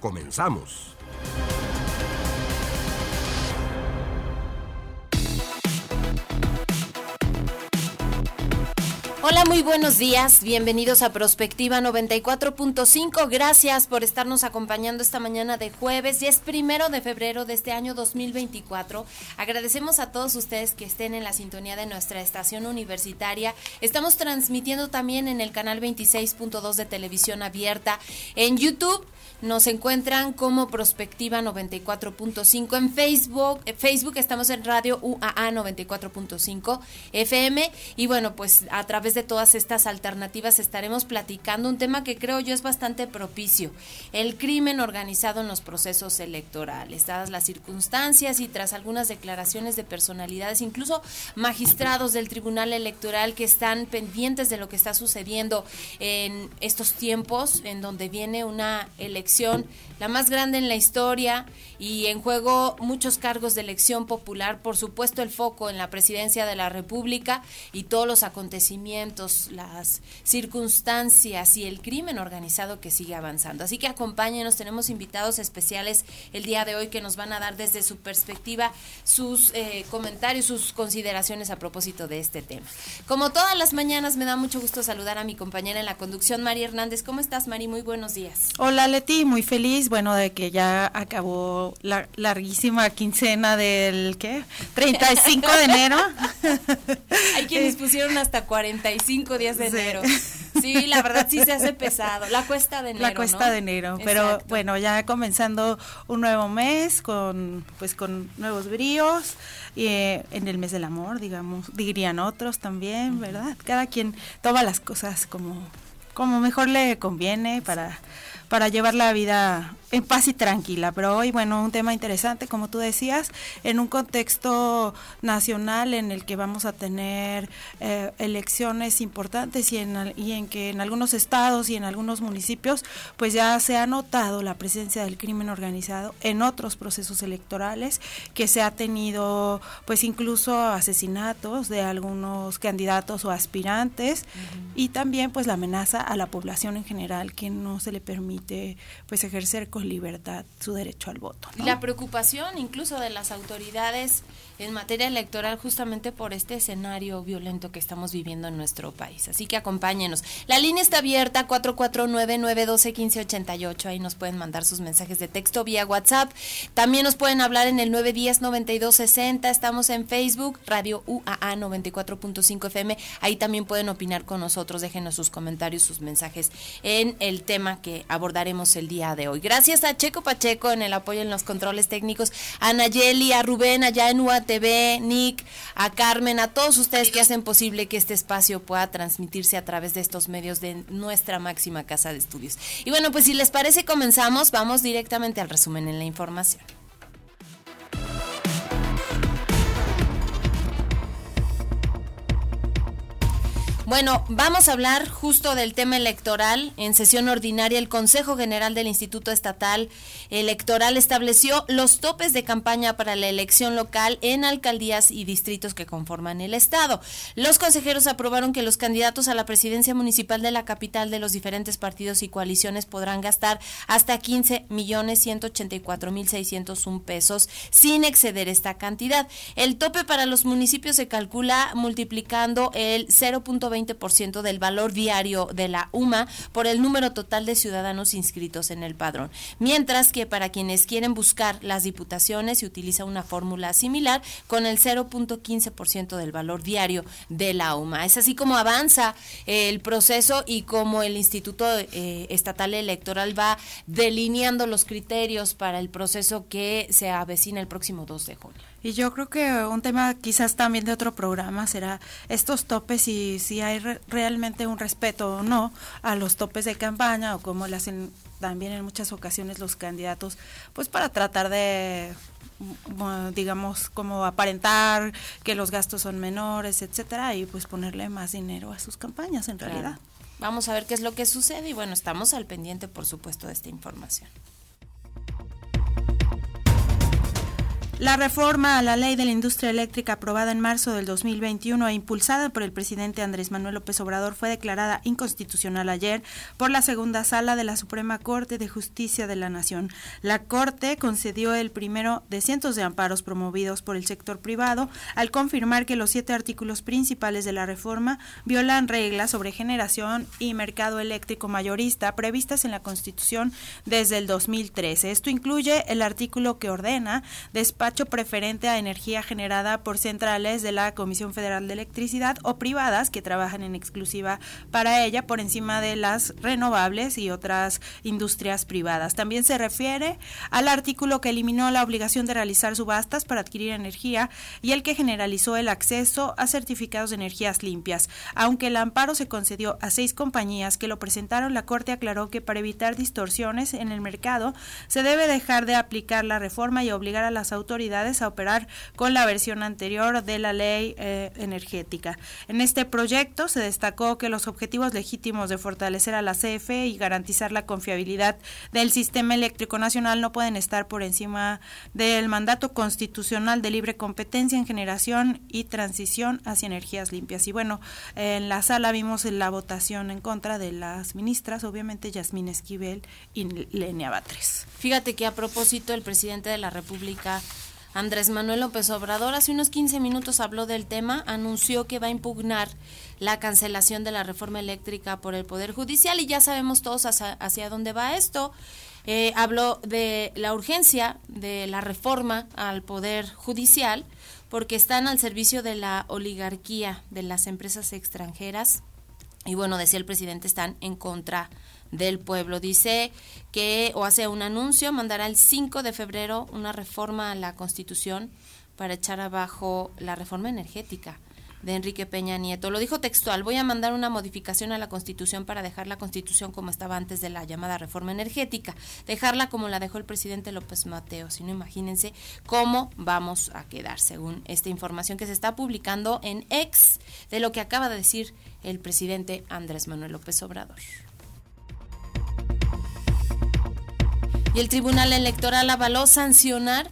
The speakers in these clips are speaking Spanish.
Comenzamos. Hola, muy buenos días. Bienvenidos a Prospectiva 94.5. Gracias por estarnos acompañando esta mañana de jueves. Ya es primero de febrero de este año 2024. Agradecemos a todos ustedes que estén en la sintonía de nuestra estación universitaria. Estamos transmitiendo también en el canal 26.2 de televisión abierta en YouTube nos encuentran como Prospectiva 94.5 en Facebook. En Facebook estamos en Radio UAA 94.5 FM. Y bueno, pues a través de todas estas alternativas estaremos platicando un tema que creo yo es bastante propicio. El crimen organizado en los procesos electorales. Dadas las circunstancias y tras algunas declaraciones de personalidades, incluso magistrados del Tribunal Electoral que están pendientes de lo que está sucediendo en estos tiempos, en donde viene una elección la más grande en la historia y en juego muchos cargos de elección popular, por supuesto el foco en la presidencia de la República y todos los acontecimientos, las circunstancias y el crimen organizado que sigue avanzando. Así que acompáñenos, tenemos invitados especiales el día de hoy que nos van a dar desde su perspectiva sus eh, comentarios, sus consideraciones a propósito de este tema. Como todas las mañanas, me da mucho gusto saludar a mi compañera en la conducción, María Hernández. ¿Cómo estás, Mari? Muy buenos días. Hola, Leti muy feliz, bueno, de que ya acabó la larguísima quincena del, ¿qué? 35 de enero. Hay quienes pusieron hasta 45 días de enero. Sí, la verdad sí se hace pesado. La cuesta de enero. La cuesta de enero, pero bueno, ya comenzando un nuevo mes con, pues, con nuevos bríos. Y, eh, en el mes del amor, digamos, dirían otros también, ¿verdad? Cada quien toma las cosas como, como mejor le conviene para para llevar la vida en paz y tranquila. Pero hoy, bueno, un tema interesante, como tú decías, en un contexto nacional en el que vamos a tener eh, elecciones importantes y en, y en que en algunos estados y en algunos municipios, pues ya se ha notado la presencia del crimen organizado en otros procesos electorales, que se ha tenido, pues incluso asesinatos de algunos candidatos o aspirantes y también, pues la amenaza a la población en general, que no se le permite pues ejercer con libertad su derecho al voto. La preocupación incluso de las autoridades en materia electoral justamente por este escenario violento que estamos viviendo en nuestro país. Así que acompáñenos. La línea está abierta 449-912-1588. Ahí nos pueden mandar sus mensajes de texto vía WhatsApp. También nos pueden hablar en el 910-9260. Estamos en Facebook, Radio UAA 94.5 FM. Ahí también pueden opinar con nosotros. Déjenos sus comentarios, sus mensajes en el tema que abordaremos el día de hoy. Gracias a Checo Pacheco en el apoyo en los controles técnicos, a Nayeli, a Rubén allá en UATV, Nick, a Carmen, a todos ustedes que hacen posible que este espacio pueda transmitirse a través de estos medios de nuestra máxima casa de estudios. Y bueno, pues si les parece comenzamos, vamos directamente al resumen en la información. Bueno, vamos a hablar justo del tema electoral. En sesión ordinaria, el Consejo General del Instituto Estatal Electoral estableció los topes de campaña para la elección local en alcaldías y distritos que conforman el Estado. Los consejeros aprobaron que los candidatos a la presidencia municipal de la capital de los diferentes partidos y coaliciones podrán gastar hasta 15 millones 184 mil 601 pesos sin exceder esta cantidad. El tope para los municipios se calcula multiplicando el 0.20 ciento del valor diario de la UMA por el número total de ciudadanos inscritos en el padrón. Mientras que para quienes quieren buscar las diputaciones se utiliza una fórmula similar con el 0.15% del valor diario de la UMA. Es así como avanza el proceso y como el Instituto eh, Estatal Electoral va delineando los criterios para el proceso que se avecina el próximo 2 de junio. Y yo creo que un tema quizás también de otro programa será estos topes y si hay realmente un respeto o no a los topes de campaña o cómo le hacen también en muchas ocasiones los candidatos, pues para tratar de digamos como aparentar que los gastos son menores, etcétera, y pues ponerle más dinero a sus campañas en realidad. Vamos a ver qué es lo que sucede y bueno, estamos al pendiente por supuesto de esta información. La reforma a la ley de la industria eléctrica aprobada en marzo del 2021 e impulsada por el presidente Andrés Manuel López Obrador fue declarada inconstitucional ayer por la segunda sala de la Suprema Corte de Justicia de la Nación. La Corte concedió el primero de cientos de amparos promovidos por el sector privado al confirmar que los siete artículos principales de la reforma violan reglas sobre generación y mercado eléctrico mayorista previstas en la Constitución desde el 2013. Esto incluye el artículo que ordena despacho preferente a energía generada por centrales de la Comisión Federal de Electricidad o privadas que trabajan en exclusiva para ella por encima de las renovables y otras industrias privadas. También se refiere al artículo que eliminó la obligación de realizar subastas para adquirir energía y el que generalizó el acceso a certificados de energías limpias. Aunque el amparo se concedió a seis compañías que lo presentaron, la Corte aclaró que para evitar distorsiones en el mercado se debe dejar de aplicar la reforma y obligar a las autoridades a operar con la versión anterior de la ley eh, energética. En este proyecto se destacó que los objetivos legítimos de fortalecer a la CFE y garantizar la confiabilidad del sistema eléctrico nacional no pueden estar por encima del mandato constitucional de libre competencia en generación y transición hacia energías limpias. Y bueno, en la sala vimos la votación en contra de las ministras, obviamente Yasmín Esquivel y Lenia Batres. Fíjate que a propósito el presidente de la República Andrés Manuel López Obrador hace unos 15 minutos habló del tema, anunció que va a impugnar la cancelación de la reforma eléctrica por el Poder Judicial y ya sabemos todos hacia, dónde va esto. Eh, habló de la urgencia de la reforma al Poder Judicial porque están al servicio de la oligarquía de las empresas extranjeras y bueno, decía el presidente, están en contra del pueblo. Dice que, o hace un anuncio, mandará el 5 de febrero una reforma a la Constitución para echar abajo la reforma energética de Enrique Peña Nieto. Lo dijo textual, voy a mandar una modificación a la Constitución para dejar la Constitución como estaba antes de la llamada reforma energética, dejarla como la dejó el presidente López Mateo. Si no, imagínense cómo vamos a quedar, según esta información que se está publicando en ex de lo que acaba de decir el presidente Andrés Manuel López Obrador. Y el Tribunal Electoral avaló sancionar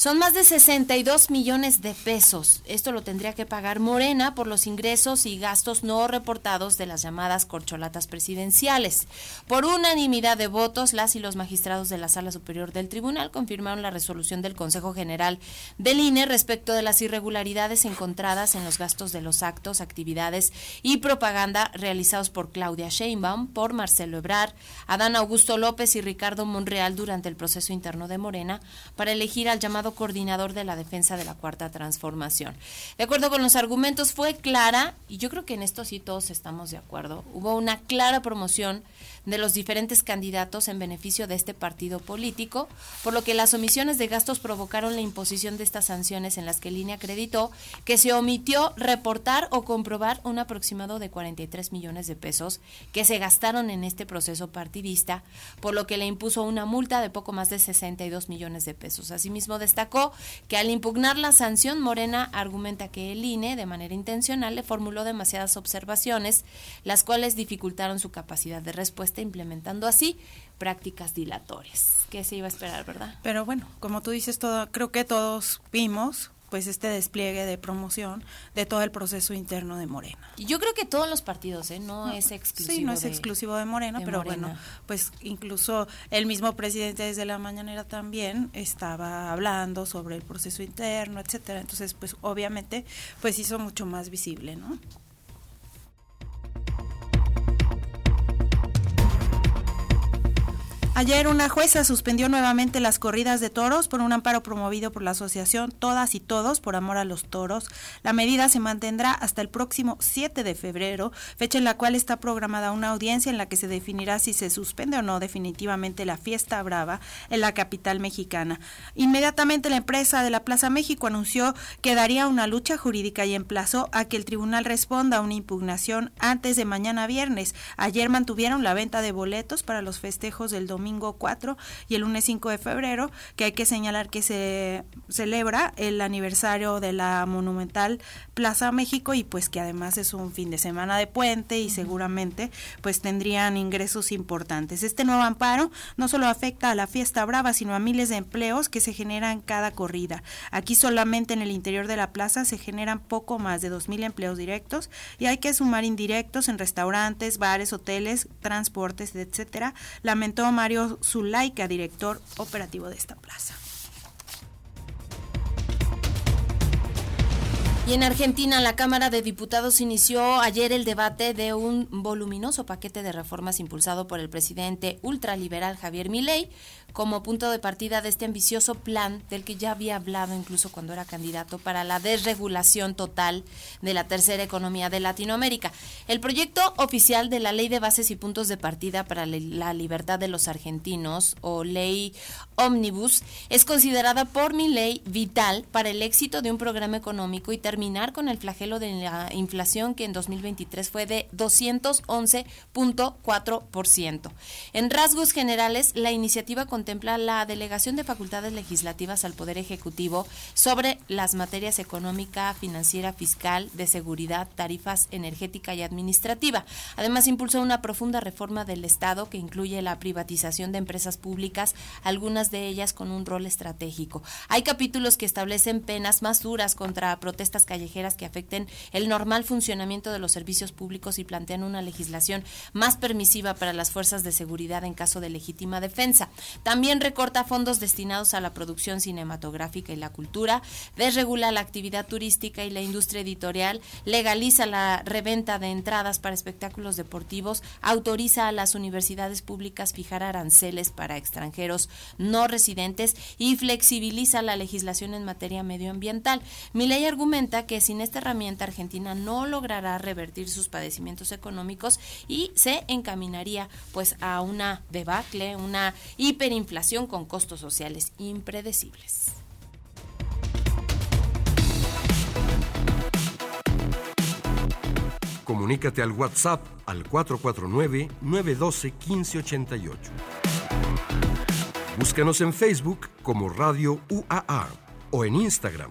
son más de 62 millones de pesos. Esto lo tendría que pagar Morena por los ingresos y gastos no reportados de las llamadas corcholatas presidenciales. Por unanimidad de votos, las y los magistrados de la Sala Superior del Tribunal confirmaron la resolución del Consejo General del INE respecto de las irregularidades encontradas en los gastos de los actos, actividades y propaganda realizados por Claudia Sheinbaum, por Marcelo Ebrar, Adán Augusto López y Ricardo Monreal durante el proceso interno de Morena para elegir al llamado coordinador de la defensa de la cuarta transformación. De acuerdo con los argumentos, fue clara, y yo creo que en esto sí todos estamos de acuerdo, hubo una clara promoción de los diferentes candidatos en beneficio de este partido político, por lo que las omisiones de gastos provocaron la imposición de estas sanciones en las que Línea acreditó que se omitió reportar o comprobar un aproximado de 43 millones de pesos que se gastaron en este proceso partidista, por lo que le impuso una multa de poco más de 62 millones de pesos. Asimismo, destacó que al impugnar la sanción, Morena argumenta que el INE, de manera intencional, le formuló demasiadas observaciones, las cuales dificultaron su capacidad de respuesta está implementando así prácticas dilatorias. ¿Qué se iba a esperar, verdad? Pero bueno, como tú dices, todo, creo que todos vimos pues este despliegue de promoción de todo el proceso interno de Morena. Yo creo que todos los partidos, ¿eh? no, es exclusivo. Sí, no es exclusivo de Morena, pero bueno, pues incluso el mismo presidente desde la mañanera también estaba hablando sobre el proceso interno, etcétera. Entonces, pues obviamente, pues hizo mucho más visible, ¿no? Ayer una jueza suspendió nuevamente las corridas de toros por un amparo promovido por la asociación Todas y Todos por Amor a los Toros. La medida se mantendrá hasta el próximo 7 de febrero, fecha en la cual está programada una audiencia en la que se definirá si se suspende o no definitivamente la fiesta brava en la capital mexicana. Inmediatamente la empresa de la Plaza México anunció que daría una lucha jurídica y emplazó a que el tribunal responda a una impugnación antes de mañana viernes. Ayer mantuvieron la venta de boletos para los festejos del domingo domingo 4 y el lunes 5 de febrero, que hay que señalar que se celebra el aniversario de la monumental Plaza México y pues que además es un fin de semana de puente y seguramente pues tendrían ingresos importantes. Este nuevo amparo no solo afecta a la fiesta brava, sino a miles de empleos que se generan cada corrida. Aquí solamente en el interior de la plaza se generan poco más de 2.000 empleos directos y hay que sumar indirectos en restaurantes, bares, hoteles, transportes, etcétera. Lamentó Mario Mario Zulaika, director operativo de esta plaza. Y en Argentina, la Cámara de Diputados inició ayer el debate de un voluminoso paquete de reformas impulsado por el presidente ultraliberal Javier Milei como punto de partida de este ambicioso plan del que ya había hablado incluso cuando era candidato para la desregulación total de la tercera economía de Latinoamérica. El proyecto oficial de la Ley de Bases y Puntos de Partida para la Libertad de los Argentinos o Ley Omnibus es considerada por mi ley vital para el éxito de un programa económico y terminar con el flagelo de la inflación que en 2023 fue de 211.4%. En rasgos generales, la iniciativa con contempla la delegación de facultades legislativas al Poder Ejecutivo sobre las materias económica, financiera, fiscal, de seguridad, tarifas energética y administrativa. Además, impulsa una profunda reforma del Estado que incluye la privatización de empresas públicas, algunas de ellas con un rol estratégico. Hay capítulos que establecen penas más duras contra protestas callejeras que afecten el normal funcionamiento de los servicios públicos y plantean una legislación más permisiva para las fuerzas de seguridad en caso de legítima defensa. También recorta fondos destinados a la producción cinematográfica y la cultura, desregula la actividad turística y la industria editorial, legaliza la reventa de entradas para espectáculos deportivos, autoriza a las universidades públicas fijar aranceles para extranjeros residentes y flexibiliza la legislación en materia medioambiental. Mi ley argumenta que sin esta herramienta Argentina no logrará revertir sus padecimientos económicos y se encaminaría pues a una debacle, una hiper inflación con costos sociales impredecibles. Comunícate al WhatsApp al 449-912-1588. Búscanos en Facebook como Radio UAA o en Instagram,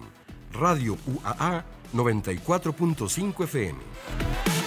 Radio UAA 94.5 FM.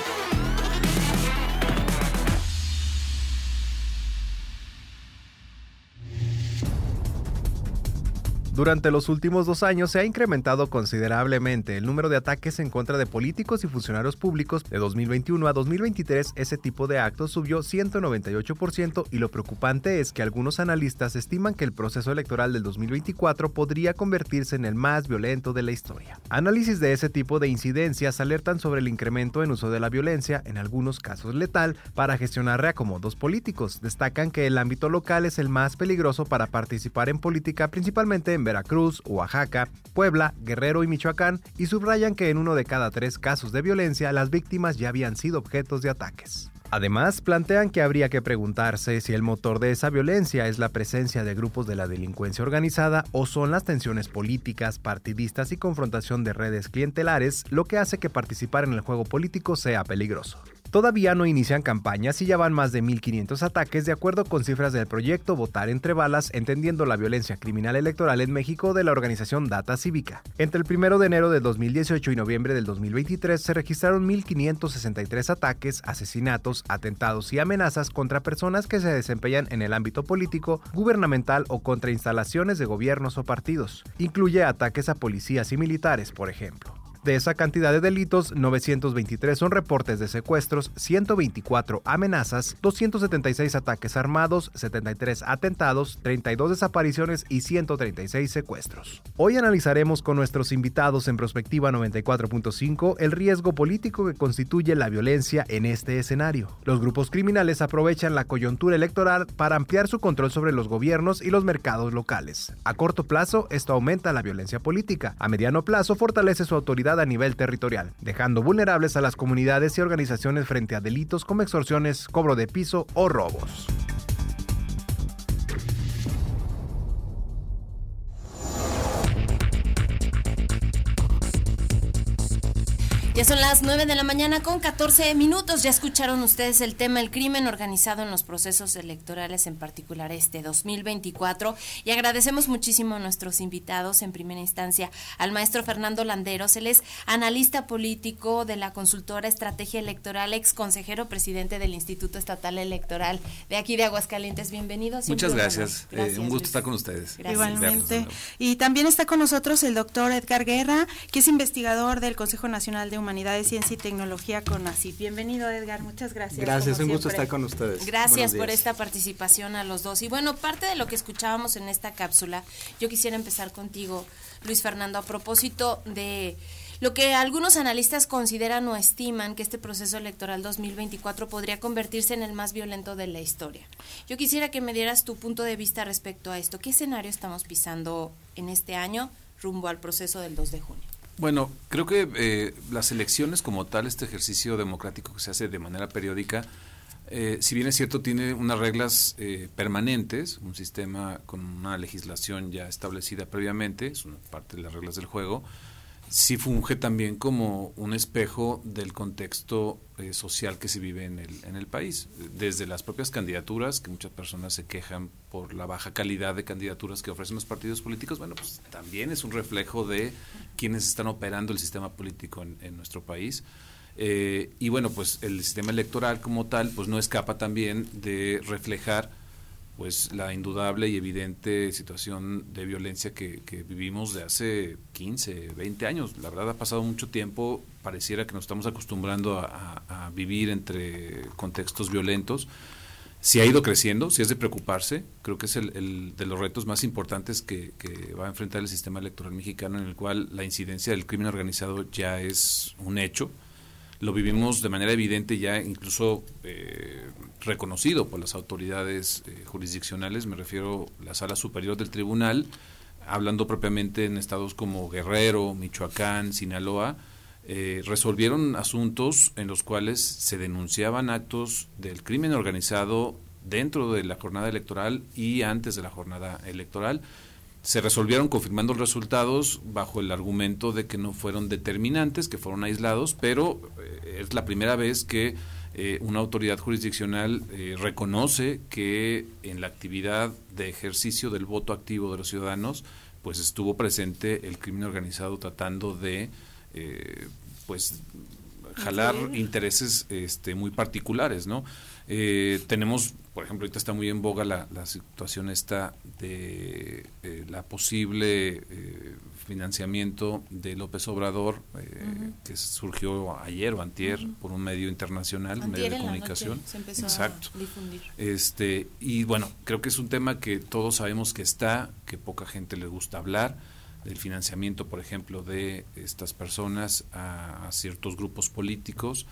Durante los últimos dos años se ha incrementado considerablemente el número de ataques en contra de políticos y funcionarios públicos. De 2021 a 2023 ese tipo de actos subió 198% y lo preocupante es que algunos analistas estiman que el proceso electoral del 2024 podría convertirse en el más violento de la historia. Análisis de ese tipo de incidencias alertan sobre el incremento en uso de la violencia, en algunos casos letal, para gestionar reacomodos políticos. Destacan que el ámbito local es el más peligroso para participar en política, principalmente en Veracruz, Oaxaca, Puebla, Guerrero y Michoacán, y subrayan que en uno de cada tres casos de violencia las víctimas ya habían sido objetos de ataques. Además, plantean que habría que preguntarse si el motor de esa violencia es la presencia de grupos de la delincuencia organizada o son las tensiones políticas, partidistas y confrontación de redes clientelares lo que hace que participar en el juego político sea peligroso. Todavía no inician campañas y ya van más de 1.500 ataques de acuerdo con cifras del proyecto Votar entre balas, entendiendo la violencia criminal electoral en México de la organización Data Cívica. Entre el 1 de enero de 2018 y noviembre del 2023 se registraron 1.563 ataques, asesinatos, atentados y amenazas contra personas que se desempeñan en el ámbito político, gubernamental o contra instalaciones de gobiernos o partidos. Incluye ataques a policías y militares, por ejemplo. De esa cantidad de delitos, 923 son reportes de secuestros, 124 amenazas, 276 ataques armados, 73 atentados, 32 desapariciones y 136 secuestros. Hoy analizaremos con nuestros invitados en Prospectiva 94.5 el riesgo político que constituye la violencia en este escenario. Los grupos criminales aprovechan la coyuntura electoral para ampliar su control sobre los gobiernos y los mercados locales. A corto plazo, esto aumenta la violencia política. A mediano plazo, fortalece su autoridad a nivel territorial, dejando vulnerables a las comunidades y organizaciones frente a delitos como extorsiones, cobro de piso o robos. Ya son las 9 de la mañana con 14 minutos. Ya escucharon ustedes el tema el crimen organizado en los procesos electorales, en particular este 2024. Y agradecemos muchísimo a nuestros invitados, en primera instancia al maestro Fernando Landeros. Él es analista político de la consultora Estrategia Electoral, ex consejero presidente del Instituto Estatal Electoral de aquí de Aguascalientes. Bienvenidos. Muchas gracias. Eh, un gusto estar con ustedes. Igualmente. Y también está con nosotros el doctor Edgar Guerra, que es investigador del Consejo Nacional de Humanidades, Ciencia y Tecnología con ACI. Bienvenido, Edgar, muchas gracias. Gracias, un gusto estar con ustedes. Gracias por esta participación a los dos. Y bueno, parte de lo que escuchábamos en esta cápsula, yo quisiera empezar contigo, Luis Fernando, a propósito de lo que algunos analistas consideran o estiman que este proceso electoral 2024 podría convertirse en el más violento de la historia. Yo quisiera que me dieras tu punto de vista respecto a esto. ¿Qué escenario estamos pisando en este año rumbo al proceso del 2 de junio? Bueno, creo que eh, las elecciones como tal, este ejercicio democrático que se hace de manera periódica, eh, si bien es cierto, tiene unas reglas eh, permanentes, un sistema con una legislación ya establecida previamente, es una parte de las reglas del juego, sí funge también como un espejo del contexto eh, social que se vive en el, en el país. Desde las propias candidaturas, que muchas personas se quejan por la baja calidad de candidaturas que ofrecen los partidos políticos, bueno, pues también es un reflejo de quienes están operando el sistema político en, nuestro país. Eh, y bueno, pues el sistema electoral como tal, pues no escapa también de reflejar pues la indudable y evidente situación de violencia que, vivimos de hace 15, 20 años. La verdad ha pasado mucho tiempo, pareciera que nos estamos acostumbrando a, vivir entre contextos violentos. Si ha ido creciendo, si es de preocuparse, creo que es el, de los retos más importantes que, que, va a enfrentar el sistema electoral mexicano, en el cual la incidencia del crimen organizado ya es un hecho lo vivimos de manera evidente ya incluso eh, reconocido por las autoridades eh, jurisdiccionales, me refiero a la sala superior del tribunal, hablando propiamente en estados como Guerrero, Michoacán, Sinaloa, eh, resolvieron asuntos en los cuales se denunciaban actos del crimen organizado dentro de la jornada electoral y antes de la jornada electoral se resolvieron confirmando los resultados bajo el argumento de que no fueron determinantes, que fueron aislados, pero eh, es la primera vez que eh, una autoridad jurisdiccional eh, reconoce que en la actividad de ejercicio del voto activo de los ciudadanos, pues estuvo presente el crimen organizado tratando de, pues, jalar intereses este, muy particulares, ¿no? Tenemos por ejemplo, ahorita está muy en boga la, situación esta de eh, la posible eh, financiamiento de López Obrador, eh, que surgió ayer o antier por un medio internacional, un medio de comunicación. Se empezó Exacto. A difundir. Este, y bueno, creo que es un tema que todos sabemos que está, que poca gente le gusta hablar del financiamiento, por ejemplo, de estas personas a ciertos grupos políticos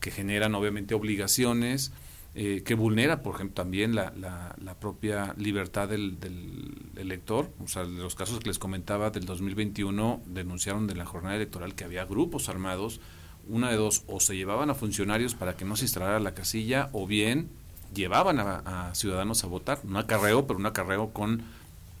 que generan obviamente obligaciones, eh, que vulnera, por ejemplo, también la, la, propia libertad del, del, elector. O sea, los casos que les comentaba del 2021 denunciaron de la jornada electoral que había grupos armados, una de dos, o se llevaban a funcionarios para que no se instalara la casilla, o bien llevaban a, ciudadanos a votar. Un acarreo, pero un acarreo con,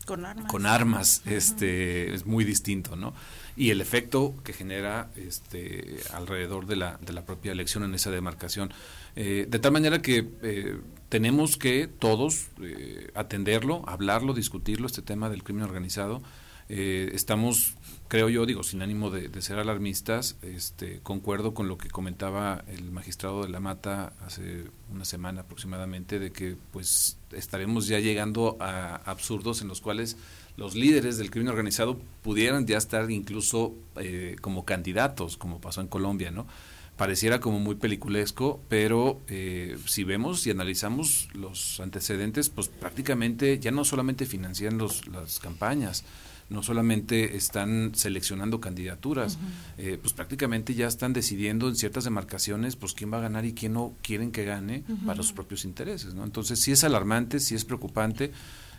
con armas. Con armas este, es muy distinto, ¿no? Y el efecto que genera este, alrededor de la, de la propia elección en esa demarcación. Eh, de tal manera que eh, tenemos que todos eh, atenderlo, hablarlo, discutirlo, este tema del crimen organizado. Eh, estamos, creo yo, digo, sin ánimo de, ser alarmistas, este, concuerdo con lo que comentaba el magistrado de la Mata hace una semana aproximadamente, de que pues estaremos ya llegando a absurdos en los cuales los líderes del crimen organizado pudieran ya estar incluso eh, como candidatos, como pasó en Colombia, ¿no? Pareciera como muy peliculesco, pero eh, si vemos y analizamos los antecedentes, pues prácticamente ya no solamente financian los, las campañas, no solamente están seleccionando candidaturas, eh, pues prácticamente ya están decidiendo en ciertas demarcaciones pues quién va a ganar y quién no quieren que gane para sus propios intereses, ¿no? Entonces sí es alarmante, sí es preocupante,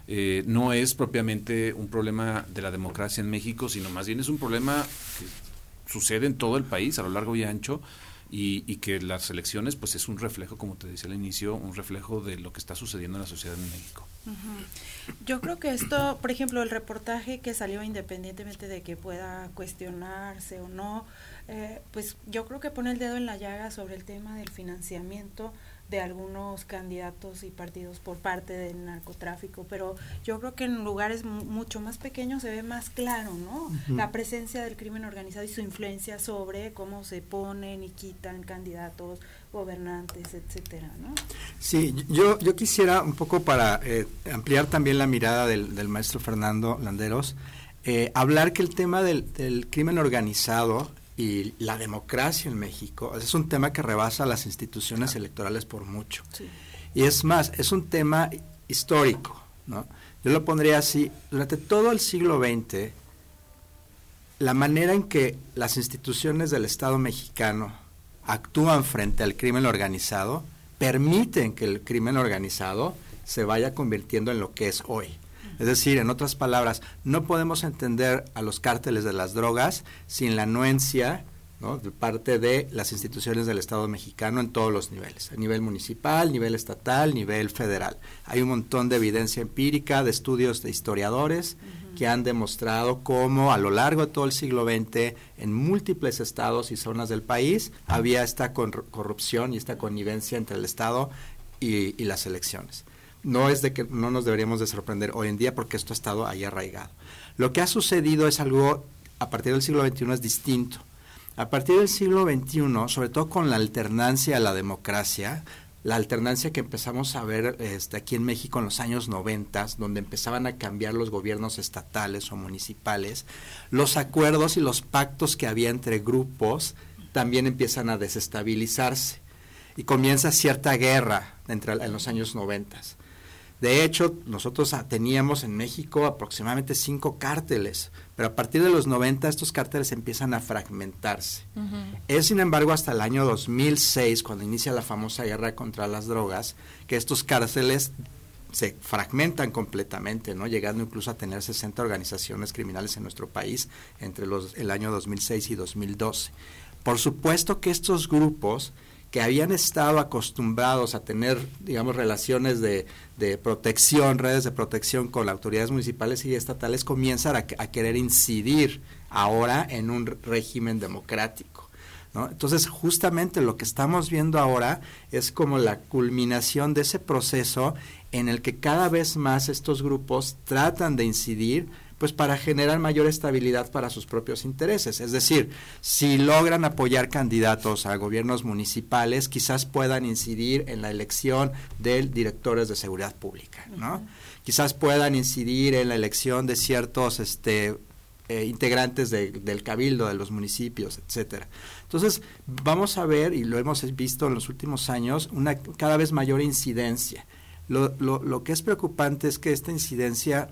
eh, no es propiamente un problema de la democracia en México, sino más bien es un problema que sucede en todo el país, a lo largo y ancho, y, que las elecciones, pues es un reflejo, como te decía al inicio, un reflejo de lo que está sucediendo en la sociedad en México. Yo creo que esto, por ejemplo, el reportaje que salió independientemente de que pueda cuestionarse o no, eh, pues yo creo que pone el dedo en la llaga sobre el tema del financiamiento de algunos candidatos y partidos por parte del narcotráfico, pero yo creo que en lugares mucho más pequeños se ve más claro, ¿no? La presencia del crimen organizado y su influencia sobre cómo se ponen y quitan candidatos, gobernantes, etcétera, ¿no? Sí, yo, yo quisiera un poco para eh, ampliar también la mirada del, del maestro Fernando Landeros, eh, hablar que el tema del, del crimen organizado y la democracia en México es un tema que rebasa las instituciones electorales por mucho. Y es más, es un tema histórico, ¿no? Yo lo pondría así, durante todo el siglo XX, la manera en que las instituciones del Estado mexicano actúan frente al crimen organizado permiten que el crimen organizado se vaya convirtiendo en lo que es hoy. Es decir, en otras palabras, no podemos entender a los cárteles de las drogas sin la anuencia de parte de las instituciones del Estado mexicano en todos los niveles, a nivel municipal, nivel estatal, nivel federal. Hay un montón de evidencia empírica, de estudios de historiadores que han demostrado cómo a lo largo de todo el siglo XX, en múltiples estados y zonas del país, había esta corrupción y esta connivencia entre el Estado y las elecciones no es de que no nos deberíamos de sorprender hoy en día porque esto ha estado ahí arraigado. Lo que ha sucedido es algo a partir del siglo XXI es distinto. A partir del siglo XXI, sobre todo con la alternancia a la democracia, la alternancia que empezamos a ver este, aquí en México en los años 90, donde empezaban a cambiar los gobiernos estatales o municipales, los acuerdos y los pactos que había entre grupos también empiezan a desestabilizarse y comienza cierta guerra entre, en los años 90. De hecho, nosotros teníamos en México aproximadamente cinco cárteles, pero a partir de los 90 estos cárteles empiezan a fragmentarse. Es, sin embargo, hasta el año 2006, cuando inicia la famosa guerra contra las drogas, que estos cárteles se fragmentan completamente, ¿no? llegando incluso a tener 60 organizaciones criminales en nuestro país entre los, el año 2006 y 2012. Por supuesto que estos grupos que habían estado acostumbrados a tener, digamos, relaciones de, protección, redes de protección con autoridades municipales y estatales, comienzan a, querer incidir ahora en un régimen democrático. Entonces, justamente lo que estamos viendo ahora es como la culminación de ese proceso en el que cada vez más estos grupos tratan de incidir pues para generar mayor estabilidad para sus propios intereses. Es decir, si logran apoyar candidatos a gobiernos municipales, quizás puedan incidir en la elección de directores de seguridad pública, ¿no? Quizás puedan incidir en la elección de ciertos este, eh, integrantes del cabildo de los municipios, etcétera. Entonces, vamos a ver, y lo hemos visto en los últimos años, una cada vez mayor incidencia. Lo, lo, lo que es preocupante es que esta incidencia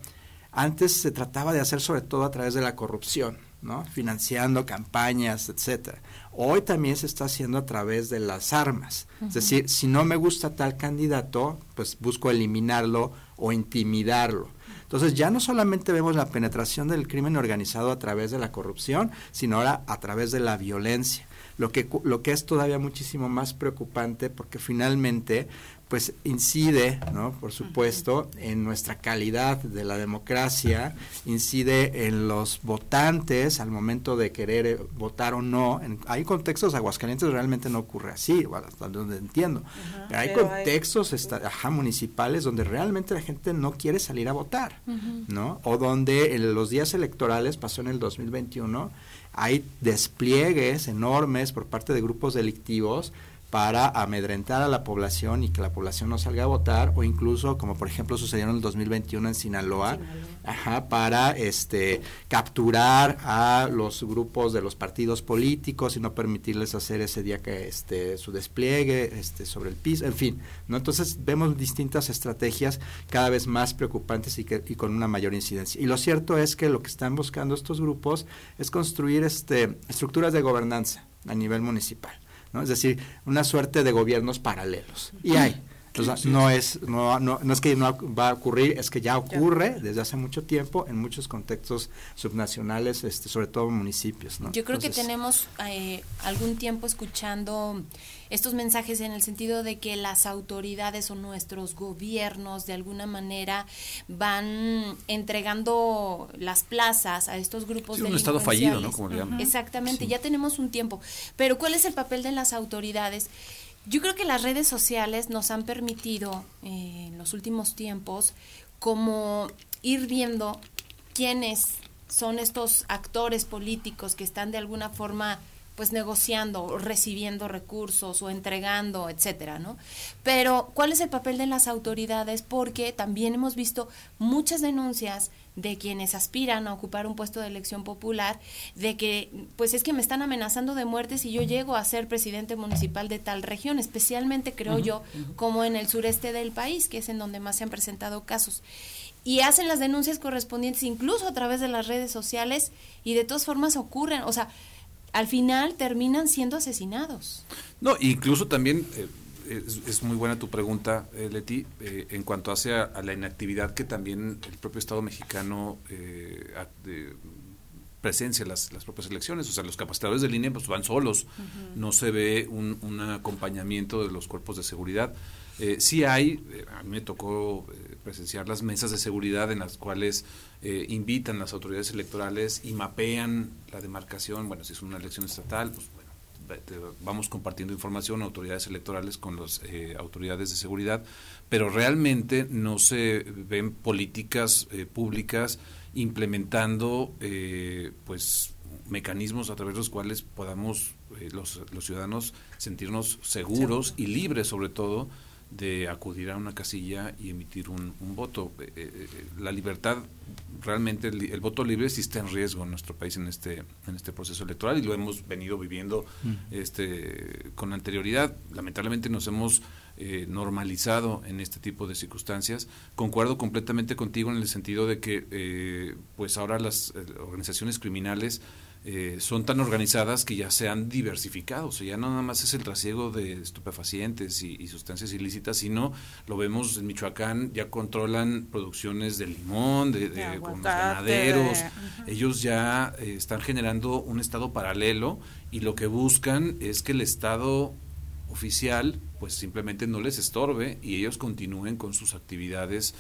antes se trataba de hacer sobre todo a través de la corrupción, ¿no? financiando campañas, etcétera. Hoy también se está haciendo a través de las armas. Es decir, si no me gusta tal candidato, pues busco eliminarlo o intimidarlo. Entonces ya no solamente vemos la penetración del crimen organizado a través de la corrupción, sino ahora a través de la violencia. Lo que, lo que es todavía muchísimo más preocupante porque finalmente pues incide, ¿no? Por supuesto, en nuestra calidad de la democracia, incide en los votantes al momento de querer eh, votar o no. hay contextos, Aguascalientes realmente no ocurre así, hasta donde entiendo. hay contextos municipales donde realmente la gente no quiere salir a votar, ¿no? O donde en los días electorales, pasó en el 2021, hay despliegues enormes por parte de grupos delictivos para amedrentar a la población y que la población no salga a votar o incluso como por ejemplo sucedió en el 2021 en Sinaloa, para este capturar a los grupos de los partidos políticos y no permitirles hacer ese día que este su despliegue este sobre el piso, en fin, ¿no? Entonces vemos distintas estrategias cada vez más preocupantes y, que, y con una mayor incidencia. Y lo cierto es que lo que están buscando estos grupos es construir este estructuras de gobernanza a nivel municipal. Es decir, una suerte de gobiernos paralelos. Y hay. No es no, no, no, es que no va a ocurrir, es que ya ocurre desde hace mucho tiempo en muchos contextos subnacionales, este, sobre todo municipios. ¿no? Yo creo que tenemos eh, algún tiempo escuchando estos mensajes en el sentido de que las autoridades o nuestros gobiernos de alguna manera van entregando las plazas a estos grupos sí, un estado fallido, ¿no? Como le llaman. Exactamente, ya tenemos un tiempo. Pero ¿cuál es el papel de las autoridades? Yo creo que las redes sociales nos han permitido eh, en los últimos tiempos como ir viendo quiénes son estos actores políticos que están de alguna forma pues negociando o recibiendo recursos o entregando, etcétera, ¿no? Pero ¿cuál es el papel de las autoridades? Porque también hemos visto muchas denuncias de quienes aspiran a ocupar un puesto de elección popular, de que pues es que me están amenazando de muerte si yo llego a ser presidente municipal de tal región, especialmente creo yo como en el sureste del país, que es en donde más se han presentado casos. Y hacen las denuncias correspondientes incluso a través de las redes sociales y de todas formas ocurren, o sea, al final terminan siendo asesinados. No, incluso también eh, es, muy buena tu pregunta, eh, Leti, eh, en cuanto hace a, la inactividad que también el propio Estado mexicano presencia las, las propias elecciones. O sea, los capacitadores de línea pues van solos, no se ve un, un, acompañamiento de los cuerpos de seguridad. sí hay, a mí me tocó presenciar las mesas de seguridad en las cuales eh, invitan las autoridades electorales y mapean la demarcación, bueno, si es una elección estatal, pues vamos compartiendo información autoridades electorales con las eh, autoridades de seguridad, pero realmente no se ven políticas eh, públicas implementando pues mecanismos a través de los cuales podamos los, los ciudadanos sentirnos seguros y libres sobre todo de acudir a una casilla y emitir un, voto. Eh, eh, eh, la libertad, realmente el, voto libre sí está en riesgo en nuestro país en este, en este proceso electoral y lo hemos venido viviendo mm. este, con anterioridad. Lamentablemente nos hemos normalizado en este tipo de circunstancias. Concuerdo completamente contigo en el sentido de que pues ahora las organizaciones criminales eh, son tan organizadas que ya se han diversificado. O sea, ya no nada más es el trasiego de estupefacientes y, sustancias ilícitas, sino lo vemos en Michoacán, ya controlan producciones de limón, de, con los ganaderos. Ellos ya eh, están generando un estado paralelo y lo que buscan es que el estado oficial pues simplemente no les estorbe y ellos continúen con sus actividades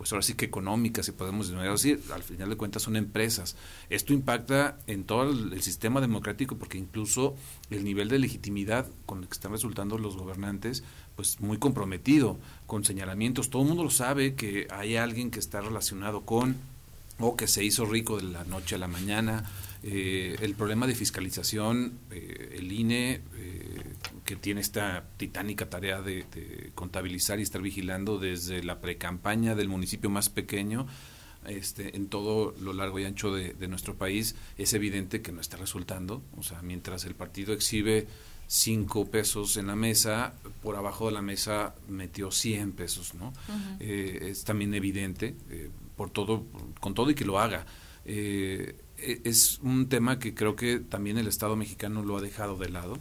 pues ahora sí que económicas, si podemos decir, al final de cuentas son empresas. Esto impacta en todo el, sistema democrático porque incluso el nivel de legitimidad con el que están resultando los gobernantes, pues muy comprometido, con señalamientos. Todo el mundo lo sabe que hay alguien que está relacionado con o que se hizo rico de la noche a la mañana. Eh, el problema de fiscalización, eh, el INE que tiene esta titánica tarea de, contabilizar y estar vigilando desde la precampaña del municipio más pequeño este, en todo lo largo y ancho de, nuestro país, es evidente que no está resultando. O sea, mientras el partido exhibe cinco pesos en la mesa, por abajo de la mesa metió 100 pesos, ¿no? Eh, es también evidente, eh, por todo, con todo y que lo haga. Eh, e, es un tema que creo que también el Estado mexicano lo ha dejado de lado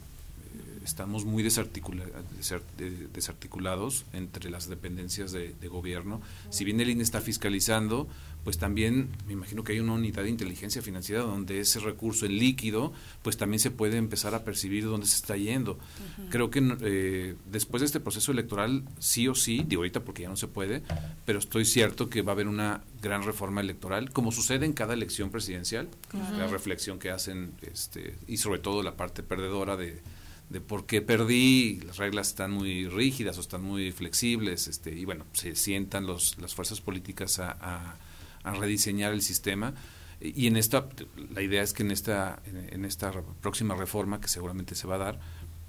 estamos muy desarticulados entre las dependencias de, gobierno. Si bien el INE está fiscalizando, pues también me imagino que hay una unidad de inteligencia financiera donde ese recurso en líquido, pues también se puede empezar a percibir dónde se está yendo. Creo que eh, después de este proceso electoral, sí o sí, digo ahorita porque ya no se puede, pero estoy cierto que va a haber una gran reforma electoral, como sucede en cada elección presidencial, la reflexión que hacen, este, y sobre todo la parte perdedora de, de por qué perdí, las reglas están muy rígidas o están muy flexibles, este, y bueno, se sientan los, las fuerzas políticas a a rediseñar el sistema. Y en esta la idea es que en esta en esta próxima reforma que seguramente se va a dar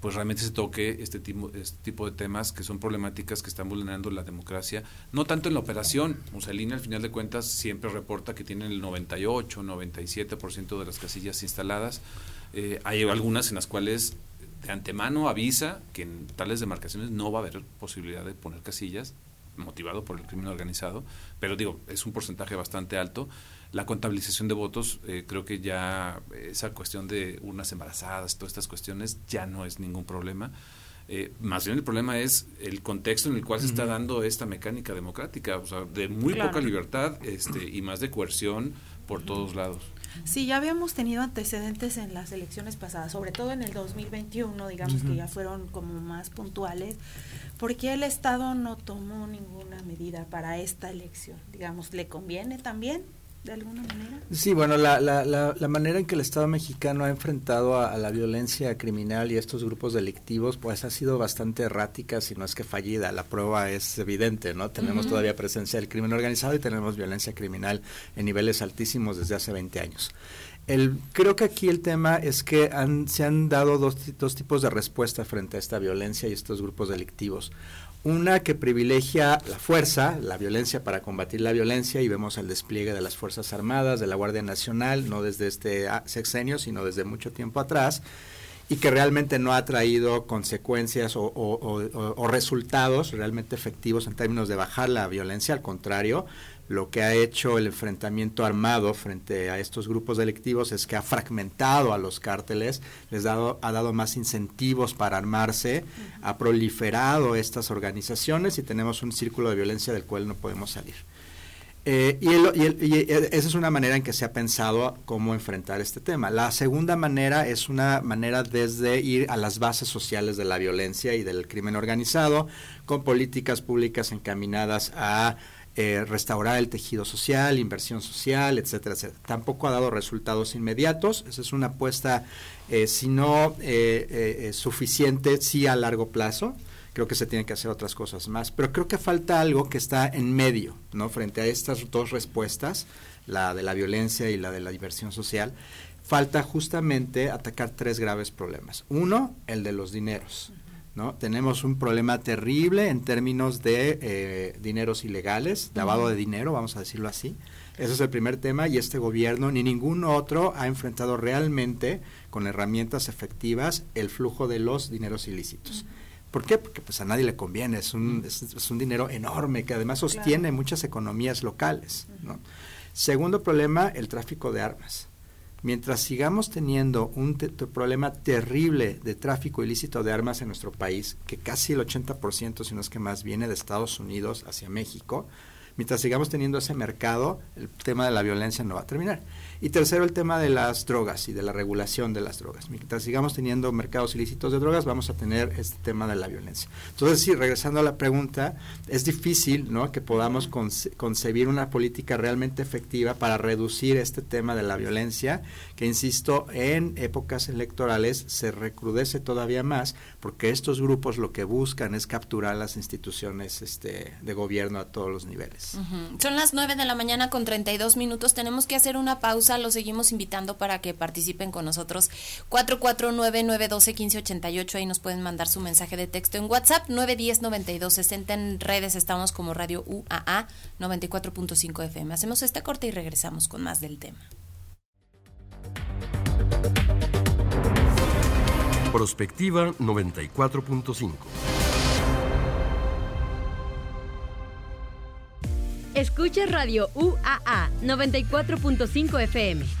pues realmente se toque este tipo, este tipo de temas que son problemáticas que están vulnerando la democracia, no tanto en la operación, Mussolini al final de cuentas siempre reporta que tienen el 98, 97% de las casillas instaladas, eh, hay algunas en las cuales de antemano avisa que en tales demarcaciones no va a haber posibilidad de poner casillas, motivado por el crimen organizado, pero digo, es un porcentaje bastante alto. La contabilización de votos, eh, creo que ya esa cuestión de unas embarazadas, todas estas cuestiones, ya no es ningún problema. Eh, más bien el problema es el contexto en el cual se está dando esta mecánica democrática, o sea, de muy poca libertad este, y más de coerción por todos lados. Sí, ya habíamos tenido antecedentes en las elecciones pasadas, sobre todo en el 2021, digamos que ya fueron como más puntuales, ¿Por qué el Estado no tomó ninguna medida para esta elección? Digamos, ¿le conviene también? De alguna manera? Sí, bueno, la, la, la, manera en que el Estado mexicano ha enfrentado a, la violencia criminal y a estos grupos delictivos, pues ha sido bastante errática, si no es que fallida. La prueba es evidente, ¿no? Tenemos todavía presencia del crimen organizado y tenemos violencia criminal en niveles altísimos desde hace 20 años. El, creo que aquí el tema es que han, se han dado dos, dos tipos de respuesta frente a esta violencia y estos grupos delictivos. Una que privilegia la fuerza, la violencia para combatir la violencia y vemos el despliegue de las Fuerzas Armadas, de la Guardia Nacional, no desde este sexenio, sino desde mucho tiempo atrás, y que realmente no ha traído consecuencias o, o resultados realmente efectivos en términos de bajar la violencia, al contrario, lo que ha hecho el enfrentamiento armado frente a estos grupos delictivos es que ha fragmentado a los cárteles, les dado, ha dado más incentivos para armarse, ha proliferado estas organizaciones y tenemos un círculo de violencia del cual no podemos salir. Eh, y, esa es una manera en que se ha pensado cómo enfrentar este tema. La segunda manera es una manera desde ir a las bases sociales de la violencia y del crimen organizado, con políticas públicas encaminadas a eh, restaurar el tejido social, inversión social, etcétera, etcétera. Tampoco ha dado resultados inmediatos, esa es una apuesta, eh, si no eh, suficiente, sí a largo plazo. Creo que se tienen que hacer otras cosas más, pero creo que falta algo que está en medio, ¿no? Frente a estas dos respuestas, la de la violencia y la de la diversión social, falta justamente atacar tres graves problemas. Uno, el de los dineros. ¿No? Tenemos un problema terrible en términos de eh, dineros ilegales, lavado de dinero, vamos a decirlo así. Ese es el primer tema y este gobierno ni ningún otro ha enfrentado realmente con herramientas efectivas el flujo de los dineros ilícitos. ¿Por qué? Porque pues a nadie le conviene, es un, es, un dinero enorme que además sostiene muchas economías locales. Segundo problema, el tráfico de armas mientras sigamos teniendo un problema terrible de tráfico ilícito de armas en nuestro país, que casi el 80%, si no es que más, viene de Estados Unidos hacia México, mientras sigamos teniendo ese mercado, el tema de la violencia no va a terminar. Y tercero, el tema de las drogas y de la regulación de las drogas. Mientras sigamos teniendo mercados ilícitos de drogas, vamos a tener este tema de la violencia. Entonces, sí, regresando a la pregunta, es difícil ¿no? que podamos concebir una política realmente efectiva para reducir este tema de la violencia, que, insisto, en épocas electorales se recrudece todavía más, porque estos grupos lo que buscan es capturar las instituciones este, de gobierno a todos los niveles. Son las 9 de la mañana con 32 minutos. Tenemos que hacer una pausa los seguimos invitando para que participen con nosotros. 449-912-1588, ahí nos pueden mandar su mensaje de texto en WhatsApp, 910-9260 en redes, estamos como Radio UAA 94.5 FM. Hacemos esta corte y regresamos con más del tema. Prospectiva 94.5 Escucha Radio UAA 94.5 FM.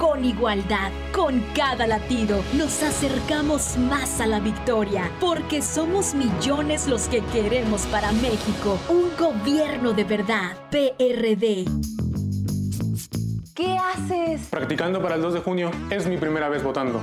con igualdad. Con cada latido nos acercamos más a la victoria, porque somos millones los que queremos para México un gobierno de verdad. PRD. ¿Qué haces? Practicando para el 2 de junio. Es mi primera vez votando.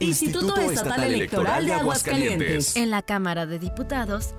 Instituto, Estatal, Electoral de Aguascalientes. En la Cámara de Diputados,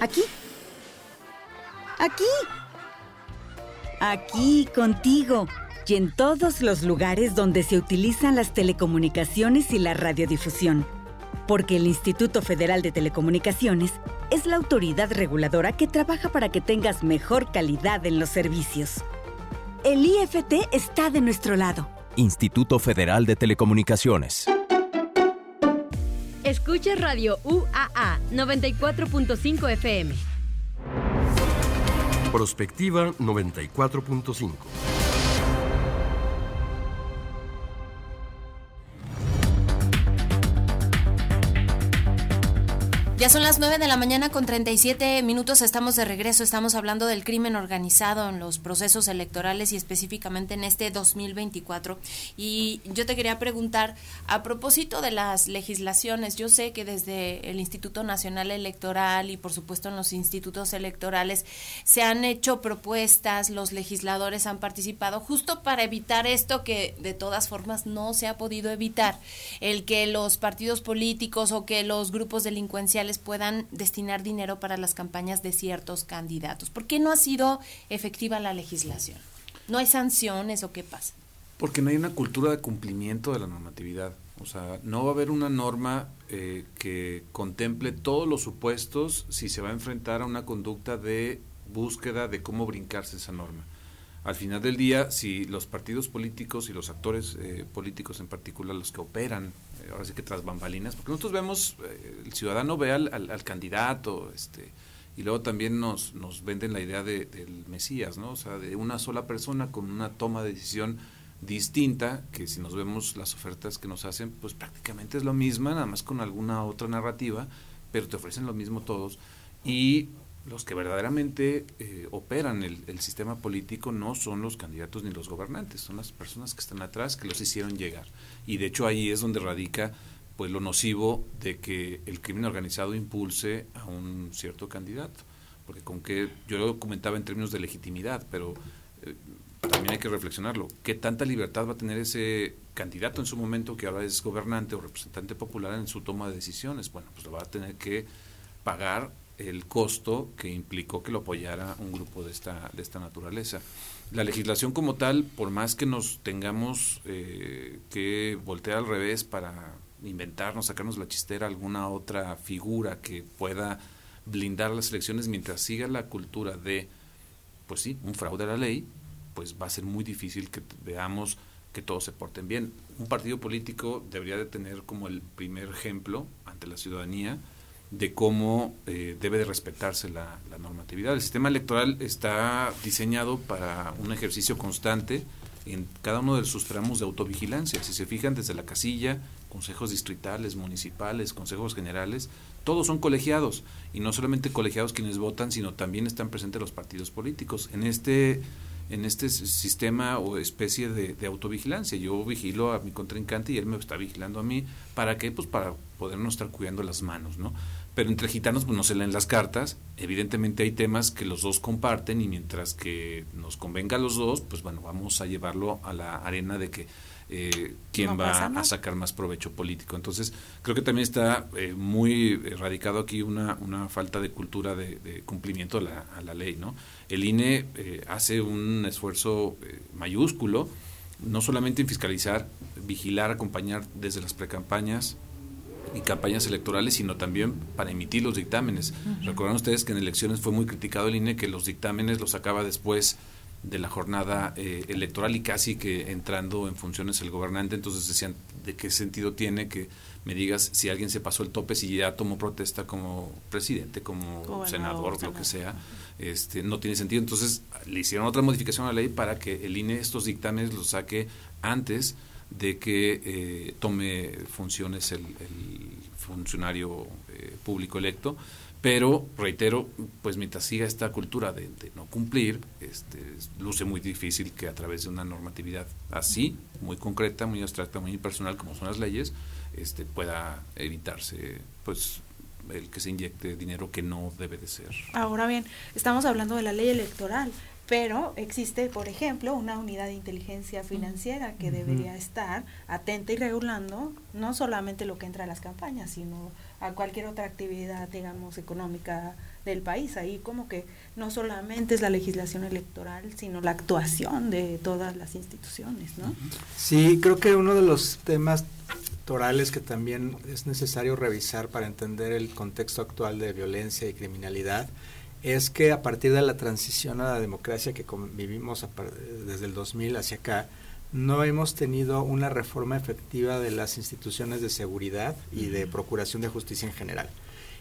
Aquí. Aquí. Aquí, contigo. Y en todos los lugares donde se utilizan las telecomunicaciones y la radiodifusión. Porque el Instituto Federal de Telecomunicaciones es la autoridad reguladora que trabaja para que tengas mejor calidad en los servicios. El IFT está de nuestro lado. Instituto Federal de Telecomunicaciones. Escucha Radio UAA 94.5 FM. Prospectiva 94.5. Ya son las 9 de la mañana con 37 minutos, estamos de regreso, estamos hablando del crimen organizado en los procesos electorales y específicamente en este 2024. Y yo te quería preguntar, a propósito de las legislaciones, yo sé que desde el Instituto Nacional Electoral y por supuesto en los institutos electorales se han hecho propuestas, los legisladores han participado justo para evitar esto que de todas formas no se ha podido evitar, el que los partidos políticos o que los grupos delincuenciales puedan destinar dinero para las campañas de ciertos candidatos. ¿Por qué no ha sido efectiva la legislación? ¿No hay sanciones o qué pasa? Porque no hay una cultura de cumplimiento de la normatividad. O sea, no va a haber una norma eh, que contemple todos los supuestos si se va a enfrentar a una conducta de búsqueda de cómo brincarse esa norma. Al final del día, si los partidos políticos y los actores eh, políticos en particular, los que operan, ahora sí que tras bambalinas, porque nosotros vemos, el ciudadano ve al, candidato, este, y luego también nos, nos venden la idea de, del Mesías, ¿no? O sea, de una sola persona con una toma de decisión distinta, que si nos vemos las ofertas que nos hacen, pues prácticamente es lo misma, nada más con alguna otra narrativa, pero te ofrecen lo mismo todos. Y los que verdaderamente eh, operan el, el, sistema político no son los candidatos ni los gobernantes, son las personas que están atrás que los hicieron llegar. Y de hecho ahí es donde radica pues lo nocivo de que el crimen organizado impulse a un cierto candidato. Porque con que yo lo comentaba en términos de legitimidad, pero eh, también hay que reflexionarlo. ¿Qué tanta libertad va a tener ese candidato en su momento que ahora es gobernante o representante popular en su toma de decisiones? Bueno, pues lo va a tener que pagar el costo que implicó que lo apoyara un grupo de esta, de esta naturaleza. La legislación como tal, por más que nos tengamos eh, que voltear al revés para inventarnos, sacarnos la chistera alguna otra figura que pueda blindar las elecciones mientras siga la cultura de, pues sí, un fraude a la ley, pues va a ser muy difícil que veamos que todos se porten bien. Un partido político debería de tener como el primer ejemplo ante la ciudadanía de cómo eh, debe de respetarse la, normatividad. El sistema electoral está diseñado para un ejercicio constante en cada uno de sus tramos de autovigilancia. Si se fijan desde la casilla, consejos distritales, municipales, consejos generales, todos son colegiados y no solamente colegiados quienes votan, sino también están presentes los partidos políticos. En este en este sistema o especie de, autovigilancia. Yo vigilo a mi contrincante y él me está vigilando a mí. ¿Para qué? Pues para podernos estar cuidando las manos, ¿no? Pero entre gitanos pues no se leen las cartas. Evidentemente hay temas que los dos comparten y mientras que nos convenga a los dos, pues bueno, vamos a llevarlo a la arena de que eh, quién va a sacar más provecho político. Entonces, creo que también está eh, muy radicado aquí una, una falta de cultura de, cumplimiento a la, a la, ley. ¿no? El INE eh, hace un esfuerzo eh, mayúsculo, no solamente en fiscalizar, vigilar, acompañar desde las precampañas y campañas electorales, sino también para emitir los dictámenes. Recuerdan ustedes que en elecciones fue muy criticado el INE que los dictámenes los sacaba después de la jornada eh, electoral y casi que entrando en funciones el gobernante, entonces decían, ¿de qué sentido tiene que me digas si alguien se pasó el tope, si ya tomó protesta como presidente, como senador, lo que sea? Este, no tiene sentido. Entonces le hicieron otra modificación a la ley para que el INE estos dictámenes los saque antes de que eh, tome funciones el, funcionario eh, público electo pero reitero, pues mientras siga esta cultura de, no cumplir, este, luce muy difícil que a través de una normatividad así, muy concreta, muy abstracta, muy impersonal como son las leyes, este, pueda evitarse pues el que se inyecte dinero que no debe de ser. Ahora bien, estamos hablando de la ley electoral, pero existe, por ejemplo, una unidad de inteligencia financiera que debería estar atenta y regulando no solamente lo que entra a las campañas, sino a cualquier otra actividad, digamos, económica del país. Ahí como que no solamente es la legislación electoral, sino la actuación de todas las instituciones, ¿no? Sí, creo que uno de los temas electorales que también es necesario revisar para entender el contexto actual de violencia y criminalidad es que a partir de la transición a la democracia que vivimos desde el 2000 hacia acá, no hemos tenido una reforma efectiva de las instituciones de seguridad y de procuración de justicia en general.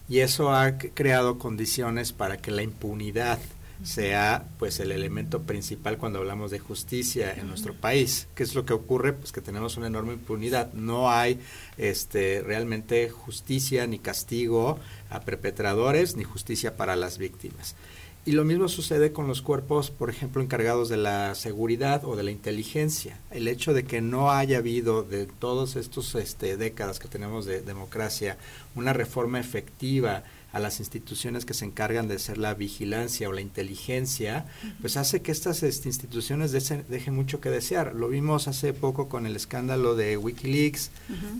Y eso ha creado condiciones para que la impunidad sea pues el elemento principal cuando hablamos de justicia en nuestro país. ¿Qué es lo que ocurre? Pues que tenemos una enorme impunidad. No hay este realmente justicia ni castigo a perpetradores ni justicia para las víctimas. Y lo mismo sucede con los cuerpos, por ejemplo, encargados de la seguridad o de la inteligencia. El hecho de que no haya habido de todas estas este, décadas que tenemos de democracia una reforma efectiva a las instituciones que se encargan de hacer la vigilancia o la inteligencia, pues hace que estas este, instituciones dejen mucho que desear. Lo vimos hace poco con el escándalo de Wikileaks,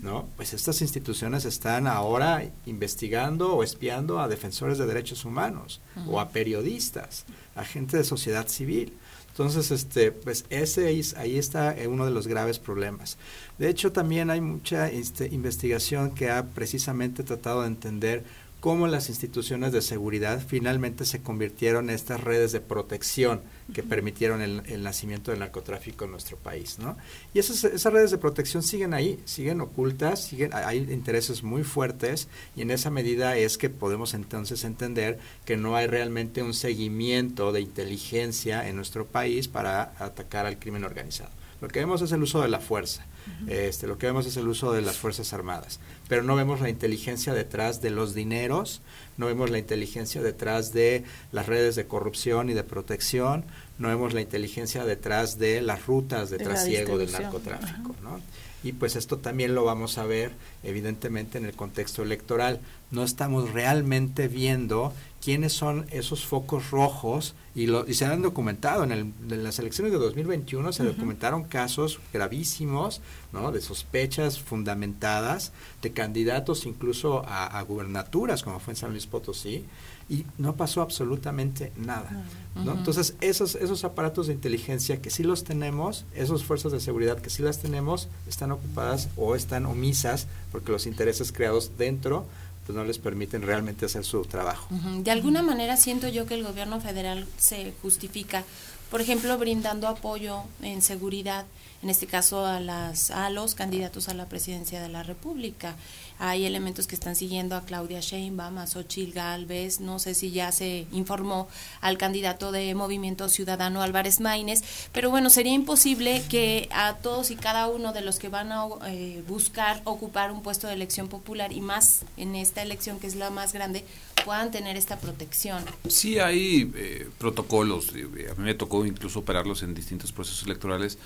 ¿no? Pues estas instituciones están ahora investigando o espiando a defensores de derechos humanos o a periodistas, a gente de sociedad civil. Entonces, este, pues ese ahí está uno de los graves problemas. De hecho, también hay mucha este, investigación que ha precisamente tratado de entender cómo las instituciones de seguridad finalmente se convirtieron en estas redes de protección que permitieron el, nacimiento del narcotráfico en nuestro país, ¿no? Y esas, esas redes de protección siguen ahí, siguen ocultas, siguen, hay intereses muy fuertes y en esa medida es que podemos entonces entender que no hay realmente un seguimiento de inteligencia en nuestro país para atacar al crimen organizado. Lo que vemos es el uso de la fuerza este, lo que vemos es el uso de las Fuerzas Armadas, pero no vemos la inteligencia detrás de los dineros, no vemos la inteligencia detrás de las redes de corrupción y de protección, no vemos la inteligencia detrás de las rutas de, trasiego del narcotráfico. ¿no? Y pues esto también lo vamos a ver evidentemente en el contexto electoral. No estamos realmente viendo quiénes son esos focos rojos y, lo, y se han documentado en, el, en, las elecciones de 2021 se documentaron casos gravísimos ¿no? de sospechas fundamentadas de candidatos incluso a, a, gubernaturas como fue en San Luis Potosí y no pasó absolutamente nada ¿no? entonces esos esos aparatos de inteligencia que sí los tenemos esas fuerzas de seguridad que sí las tenemos están ocupadas o están omisas porque los intereses creados dentro pues no les permiten realmente hacer su trabajo. De alguna manera siento yo que el gobierno federal se justifica, por ejemplo, brindando apoyo en seguridad, en este caso a las a los candidatos a la presidencia de la República hay elementos que están siguiendo a Claudia Sheinbaum, a Xochitl Galvez, no sé si ya se informó al candidato de Movimiento Ciudadano Álvarez Maínez, pero bueno, sería imposible que a todos y cada uno de los que van a eh, buscar ocupar un puesto de elección popular y más en esta elección que es la más grande, puedan tener esta protección. Sí hay eh, protocolos, a mí me tocó incluso operarlos en distintos procesos electorales,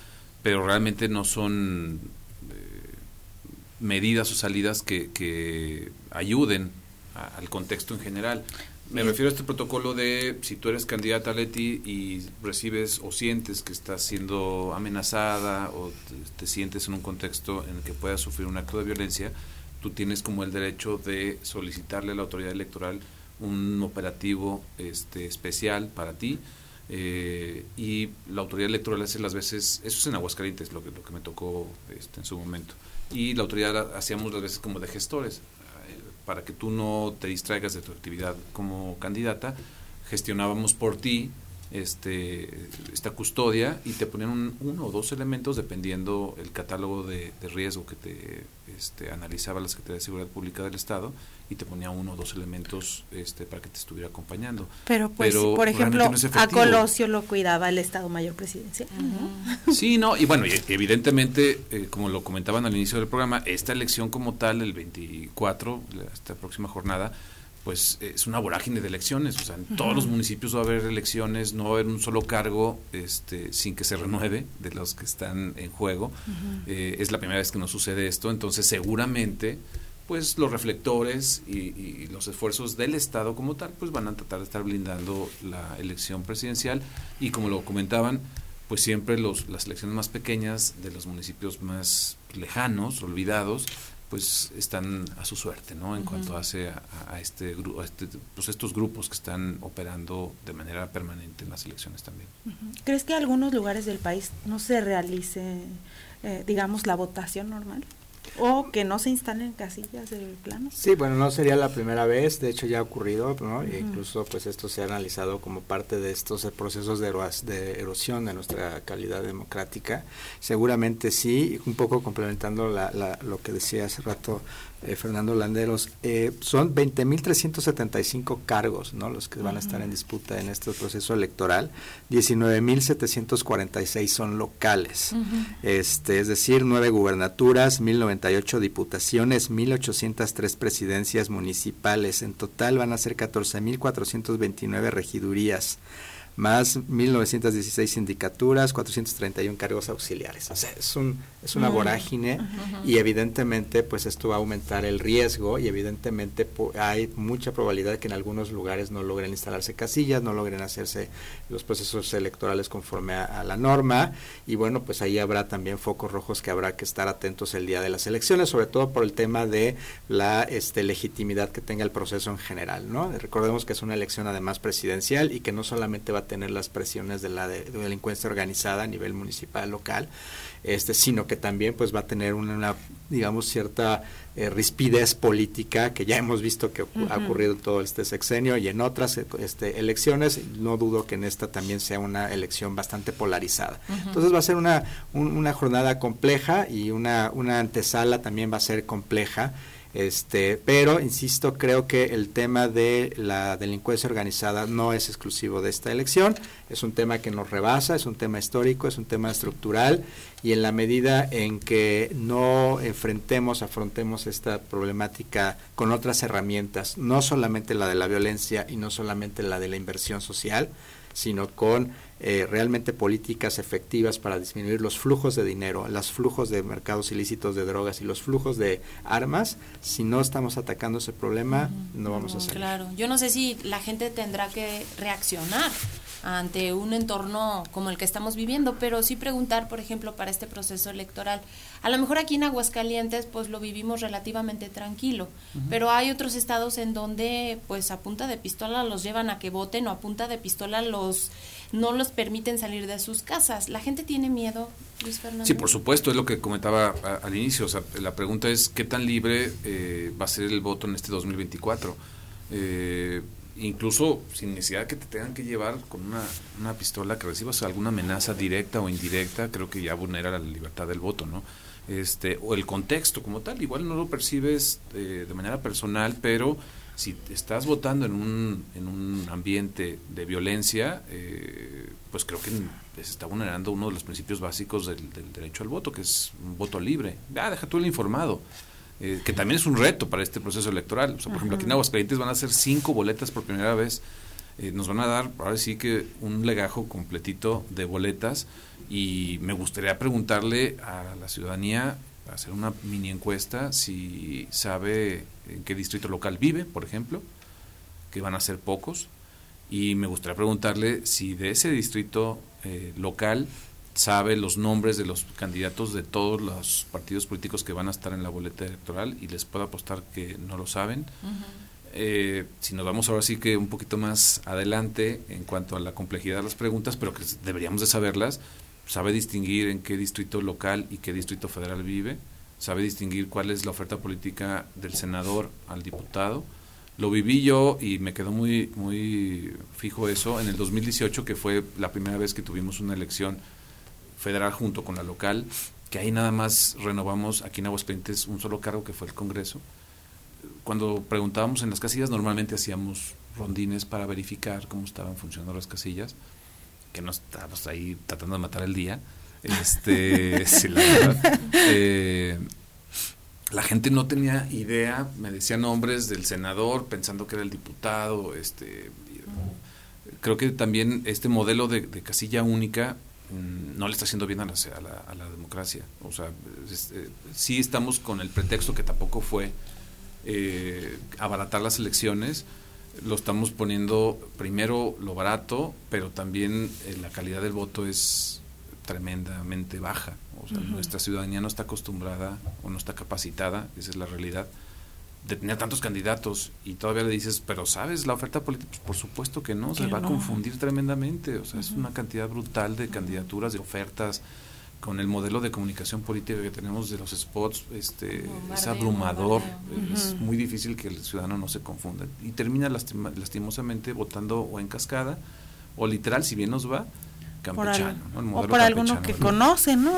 pero realmente no son medidas o salidas que, que ayuden al contexto en general. Me refiero a este protocolo de si tú eres candidata a Leti y recibes o sientes que estás siendo amenazada o te, sientes en un contexto en el que puedas sufrir un acto de violencia, tú tienes como el derecho de solicitarle a la autoridad electoral un operativo este, especial para ti. Eh, y la autoridad electoral hace las veces, eso es en Aguascalientes, lo que, lo que me tocó este, en su momento. Y la autoridad hacíamos las veces como de gestores, eh, para que tú no te distraigas de tu actividad como candidata, gestionábamos por ti este, esta custodia y te ponían uno o dos elementos dependiendo el catálogo de, riesgo que te este, analizaba la Secretaría de Seguridad Pública del Estado y te ponía uno o dos elementos este, para que te estuviera acompañando. Pero, pues, por ejemplo, a Colosio lo cuidaba el Estado Mayor Presidencial. Sí, no, y bueno, evidentemente, eh, como lo comentaban al inicio del programa, esta elección como tal, el 24, esta próxima jornada, pues es una vorágine de elecciones, o sea, en todos los municipios va a haber elecciones, no va a haber un solo cargo este, sin que se renueve de los que están en juego. Eh, es la primera vez que nos sucede esto, entonces seguramente pues los reflectores y, los esfuerzos del Estado como tal, pues van a tratar de estar blindando la elección presidencial. Y como lo comentaban, pues siempre los, las elecciones más pequeñas de los municipios más lejanos, olvidados, pues están a su suerte, ¿no? En cuanto hace a, este grupo, este, pues estos grupos que están operando de manera permanente en las elecciones también. ¿Crees que en algunos lugares del país no se realice, eh, digamos, la votación normal? O que no se instalen casillas de plano. Sí, bueno, no sería la primera vez, de hecho ya ha ocurrido, ¿no? E incluso pues esto se ha analizado como parte de estos procesos de, de erosión de nuestra calidad democrática. Seguramente sí, un poco complementando la, la, lo que decía hace rato eh, Fernando Landeros, eh, son 20.375 cargos ¿no? los que van a estar en disputa en este proceso electoral, 19.746 son locales, este, es decir, 9 gubernaturas, 1.098 diputaciones, 1.803 presidencias municipales, en total van a ser 14.429 regidurías más 1916 sindicaturas, 431 cargos auxiliares. O sea, es, un, es una vorágine y evidentemente pues esto va a aumentar el riesgo y evidentemente hay mucha probabilidad de que en algunos lugares no logren instalarse casillas, no logren hacerse los procesos electorales conforme a, la norma y bueno, pues ahí habrá también focos rojos que habrá que estar atentos el día de las elecciones, sobre todo por el tema de la este, legitimidad que tenga el proceso en general, ¿no? Recordemos que es una elección además presidencial y que no solamente va a tener las presiones de la delincuencia organizada a nivel municipal, local, este, sino que también pues va a tener una, digamos, cierta eh, rispidez política que ya hemos visto que ha ocurrido en todo este sexenio y en otras este, elecciones. No dudo que en esta también sea una elección bastante polarizada. Entonces va a ser una, una jornada compleja y una, una antesala también va a ser compleja. Este, pero, insisto, creo que el tema de la delincuencia organizada no es exclusivo de esta elección, es un tema que nos rebasa, es un tema histórico, es un tema estructural y en la medida en que no enfrentemos, afrontemos esta problemática con otras herramientas, no solamente la de la violencia y no solamente la de la inversión social, sino con eh, realmente políticas efectivas para disminuir los flujos de dinero, los flujos de mercados ilícitos de drogas y los flujos de armas, si no estamos atacando ese problema, no vamos a hacer. Claro, yo no sé si la gente tendrá que reaccionar ante un entorno como el que estamos viviendo, pero sí preguntar, por ejemplo, para este proceso electoral. A lo mejor aquí en Aguascalientes pues lo vivimos relativamente tranquilo, pero hay otros estados en donde pues a punta de pistola los llevan a que voten o a punta de pistola los no los permiten salir de sus casas. ¿La gente tiene miedo, Luis Fernando? Sí, por supuesto, es lo que comentaba al inicio. O sea, la pregunta es qué tan libre eh, va a ser el voto en este 2024. Eh, incluso sin necesidad que te tengan que llevar con una, una pistola, que recibas alguna amenaza directa o indirecta, creo que ya vulnera la libertad del voto, ¿no? Este, o el contexto como tal, igual no lo percibes eh, de manera personal, pero si estás votando en un, en un ambiente de violencia, eh, pues creo que se está vulnerando uno de los principios básicos del, derecho al voto, que es un voto libre. Ah, deja tú el informado, eh, que también es un reto para este proceso electoral. O sea, por ejemplo, aquí en Aguascalientes van a hacer cinco boletas por primera vez. Eh, nos van a dar, ahora sí que un legajo completito de boletas y me gustaría preguntarle a la ciudadanía hacer una mini encuesta si sabe en qué distrito local vive, por ejemplo, que van a ser pocos, y me gustaría preguntarle si de ese distrito eh, local sabe los nombres de los candidatos de todos los partidos políticos que van a estar en la boleta electoral y les puedo apostar que no lo saben. Eh, si nos vamos ahora sí que un poquito más adelante en cuanto a la complejidad de las preguntas, pero que deberíamos de saberlas, sabe distinguir en qué distrito local y qué distrito federal vive, sabe distinguir cuál es la oferta política del senador al diputado. Lo viví yo y me quedó muy, muy fijo eso en el 2018, que fue la primera vez que tuvimos una elección federal junto con la local, que ahí nada más renovamos aquí en Aguascalientes un solo cargo que fue el Congreso. Cuando preguntábamos en las casillas, normalmente hacíamos rondines para verificar cómo estaban funcionando las casillas que no estábamos ahí tratando de matar el día. Este, la eh, la gente no tenía idea, me decían nombres del senador pensando que era el diputado. Este, creo que también este modelo de, casilla única mm, no le está haciendo bien a la, a la, democracia. O sea, eh, sí estamos con el pretexto que tampoco fue eh, abaratar las elecciones, lo estamos poniendo primero lo barato, pero también eh, la calidad del voto es tremendamente baja. O sea, nuestra ciudadanía no está acostumbrada o no está capacitada, esa es la realidad, de tener tantos candidatos y todavía le dices, pero ¿sabes la oferta política? Pues por supuesto que no, se va a confundir tremendamente. O sea, es una cantidad brutal de candidaturas, de ofertas con el modelo de comunicación política que tenemos de los spots, este, es abrumador, es muy difícil que el ciudadano no se confunda y termina lastimosamente votando o en cascada o literal, si bien nos va, campechano. o por alguno que conoce, ¿no?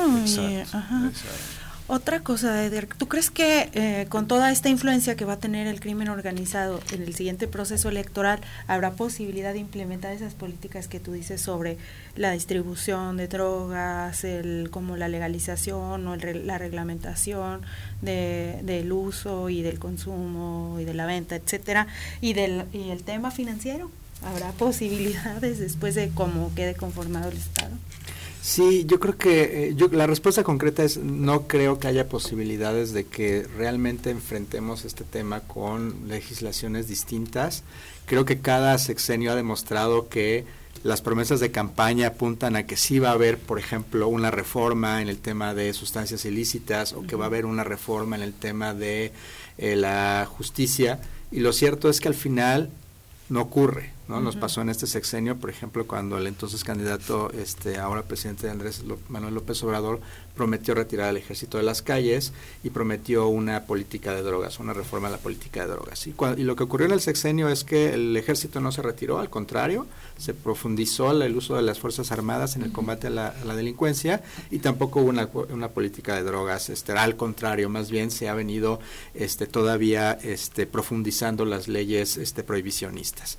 ajá. Otra cosa, Eder, ¿tú crees que eh, con toda esta influencia que va a tener el crimen organizado en el siguiente proceso electoral, habrá posibilidad de implementar esas políticas que tú dices sobre la distribución de drogas, el, como la legalización o la reglamentación de, del uso y del consumo y de la venta, etcétera, y, del, y el tema financiero? ¿Habrá posibilidades después de cómo quede conformado el Estado? Sí, yo creo que eh, yo, la respuesta concreta es no creo que haya posibilidades de que realmente enfrentemos este tema con legislaciones distintas. Creo que cada sexenio ha demostrado que las promesas de campaña apuntan a que sí va a haber, por ejemplo, una reforma en el tema de sustancias ilícitas o que va a haber una reforma en el tema de eh, la justicia. Y lo cierto es que al final no ocurre. ¿No? Nos pasó en este sexenio, por ejemplo, cuando el entonces candidato, este, ahora presidente Andrés Manuel López Obrador, prometió retirar al ejército de las calles y prometió una política de drogas, una reforma a la política de drogas. Y, y lo que ocurrió en el sexenio es que el ejército no se retiró, al contrario, se profundizó el uso de las Fuerzas Armadas en el combate a la, delincuencia y tampoco hubo una, una, política de drogas, este, al contrario, más bien se ha venido este, todavía este, profundizando las leyes este, prohibicionistas.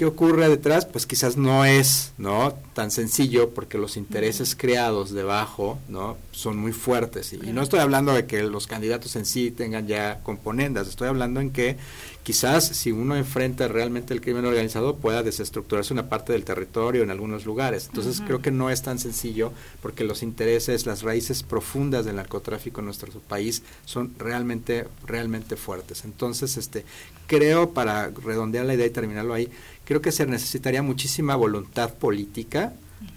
¿Qué ocurre detrás? Pues quizás no es ¿no? tan sencillo porque los intereses creados debajo ¿no? son muy fuertes. Y, no estoy hablando de que los candidatos en sí tengan ya componendas, estoy hablando en que quizás si uno enfrenta realmente el crimen organizado pueda desestructurarse una parte del territorio en algunos lugares. Entonces creo que no es tan sencillo porque los intereses, las raíces profundas del narcotráfico en nuestro país son realmente, realmente fuertes. Entonces, este, creo, para redondear la idea y terminarlo ahí, creo que se necesitaría muchísima voluntad política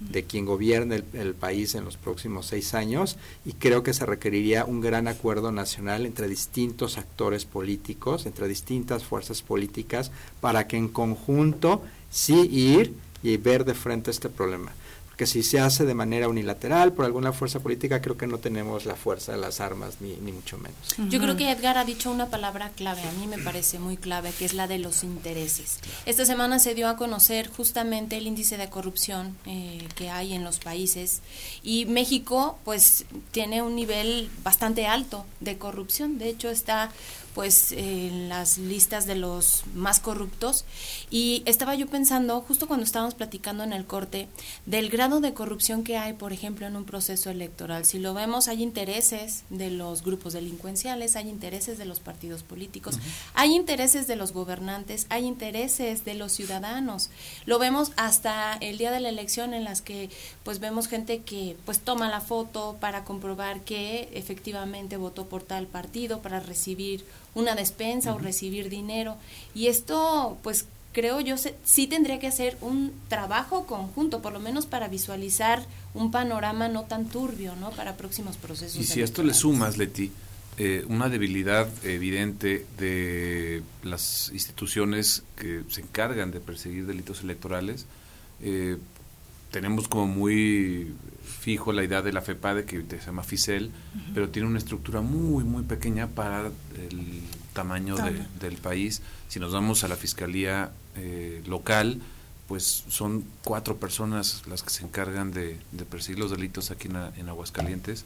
de quien gobierne el, país en los próximos seis años y creo que se requeriría un gran acuerdo nacional entre distintos actores políticos, entre distintas fuerzas políticas, para que en conjunto sí ir y ver de frente este problema que si se hace de manera unilateral por alguna fuerza política, creo que no tenemos la fuerza de las armas, ni, ni mucho menos. Yo creo que Edgar ha dicho una palabra clave, a mí me parece muy clave, que es la de los intereses. Esta semana se dio a conocer justamente el índice de corrupción eh, que hay en los países y México pues tiene un nivel bastante alto de corrupción, de hecho está pues en las listas de los más corruptos. Y estaba yo pensando justo cuando estábamos platicando en el corte del grado de corrupción que hay por ejemplo en un proceso electoral. Si lo vemos hay intereses de los grupos delincuenciales hay intereses de los partidos políticos hay intereses de los gobernantes hay intereses de los ciudadanos. Lo vemos hasta el día de la elección en las que pues vemos gente que pues toma la foto para comprobar que efectivamente votó por tal partido para recibir una despensa o recibir dinero. Y esto, pues creo yo, sí tendría que hacer un trabajo conjunto, por lo menos para visualizar un panorama no tan turbio, ¿no? Para próximos procesos. Y si a esto le sumas, Leti, eh, una debilidad evidente de las instituciones que se encargan de perseguir delitos electorales, eh, tenemos como muy fijo la idea de la FEPADE que se llama FICEL, pero tiene una estructura muy, muy pequeña para el tamaño del país. Si nos vamos a la Fiscalía eh, local, pues son cuatro personas las que se encargan de, perseguir los delitos aquí en, Aguascalientes.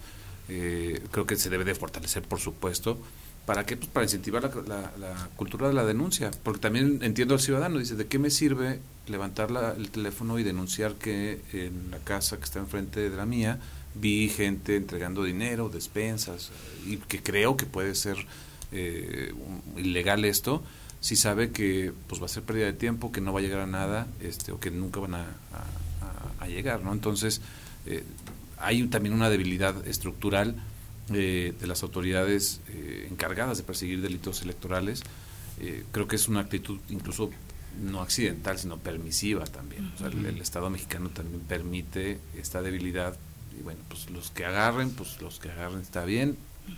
Eh, creo que se debe de fortalecer, por supuesto. ¿Para qué? Pues para incentivar la, la, cultura de la denuncia. Porque también entiendo al ciudadano, dice, ¿de qué me sirve levantar el teléfono y denunciar que en la casa que está enfrente de la mía vi gente entregando dinero, despensas, y que creo que puede ser eh, ilegal esto, si sabe que pues va a ser pérdida de tiempo, que no va a llegar a nada, este, o que nunca van a, llegar, ¿no? Entonces, eh, hay también una debilidad estructural eh, de las autoridades encargadas de perseguir delitos electorales. creo que es una actitud incluso no accidental, sino permisiva también. el, Estado mexicano también permite esta debilidad y bueno, pues los que agarren, pues los que agarren está bien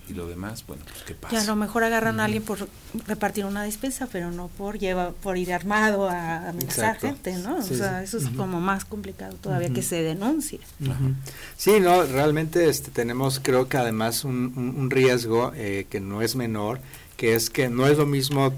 y lo demás, bueno, pues qué pasa. Y a lo mejor agarran a alguien por repartir una despensa, pero no por lleva por ir armado a amenazar gente, ¿no? o sea, eso es como más complicado todavía que se denuncie. Sí, no, realmente este, tenemos creo que además un, un, riesgo eh, que no es menor, que es que no es lo mismo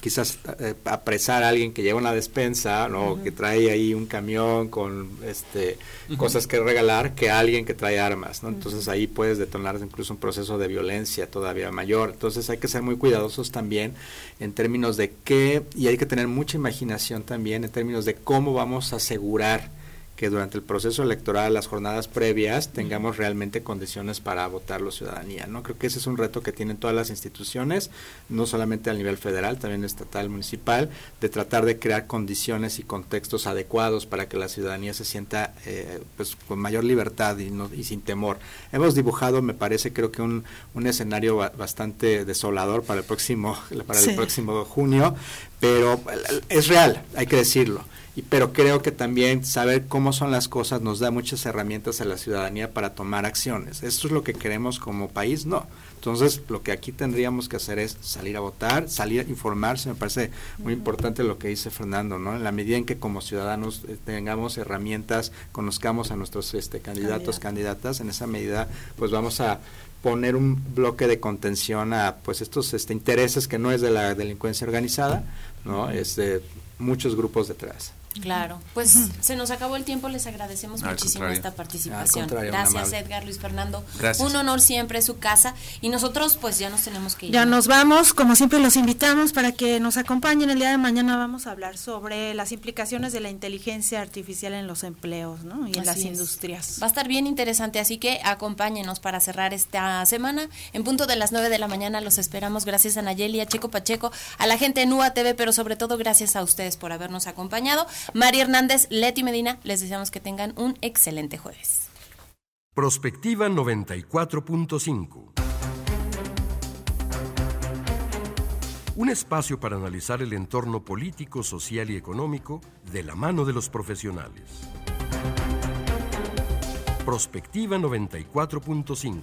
quizás eh, apresar a alguien que lleva una despensa, ¿no? que trae ahí un camión con este cosas que regalar, que alguien que trae armas, ¿no? Entonces ahí puedes detonar incluso un proceso de violencia todavía mayor. Entonces hay que ser muy cuidadosos también en términos de qué, y hay que tener mucha imaginación también en términos de cómo vamos a asegurar que durante el proceso electoral, las jornadas previas, tengamos realmente condiciones para votar la ciudadanía. ¿no? Creo que ese es un reto que tienen todas las instituciones, no solamente a nivel federal, también estatal, municipal, de tratar de crear condiciones y contextos adecuados para que la ciudadanía se sienta eh, pues, con mayor libertad y, no, y sin temor. Hemos dibujado, me parece, creo que un, un escenario bastante desolador para el próximo, para el próximo junio, pero es real, hay que decirlo y, pero creo que también saber cómo son las cosas nos da muchas herramientas a la ciudadanía para tomar acciones. ¿Esto es lo que queremos como país? No. Entonces, lo que aquí tendríamos que hacer es salir a votar, salir a informarse. Me parece muy importante lo que dice Fernando, ¿no? En la medida en que como ciudadanos eh, tengamos herramientas, conozcamos a nuestros este, candidatos, candidatas, en esa medida, pues vamos a poner un bloque de contención a pues estos este, intereses que no es de la delincuencia organizada, ¿no? Es de muchos grupos detrás. Claro, pues se nos acabó el tiempo, les agradecemos muchísimo esta participación. Gracias Edgar, Luis Fernando. Un honor siempre su casa y nosotros pues ya nos tenemos que ir. Ya nos vamos, como siempre los invitamos para que nos acompañen el día de mañana vamos a hablar sobre las implicaciones de la inteligencia artificial en los empleos ¿no? y en las industrias. Va a estar bien interesante, así que acompáñenos para cerrar esta semana. En punto de las 9 de la mañana los esperamos. Gracias a Nayeli, a Checo Pacheco, a la gente en UA TV, pero sobre todo gracias a ustedes por habernos acompañado. María Hernández, Leti Medina, les deseamos que tengan un excelente jueves. Prospectiva 94.5 Un espacio para analizar el entorno político, social y económico de la mano de los profesionales. Prospectiva 94.5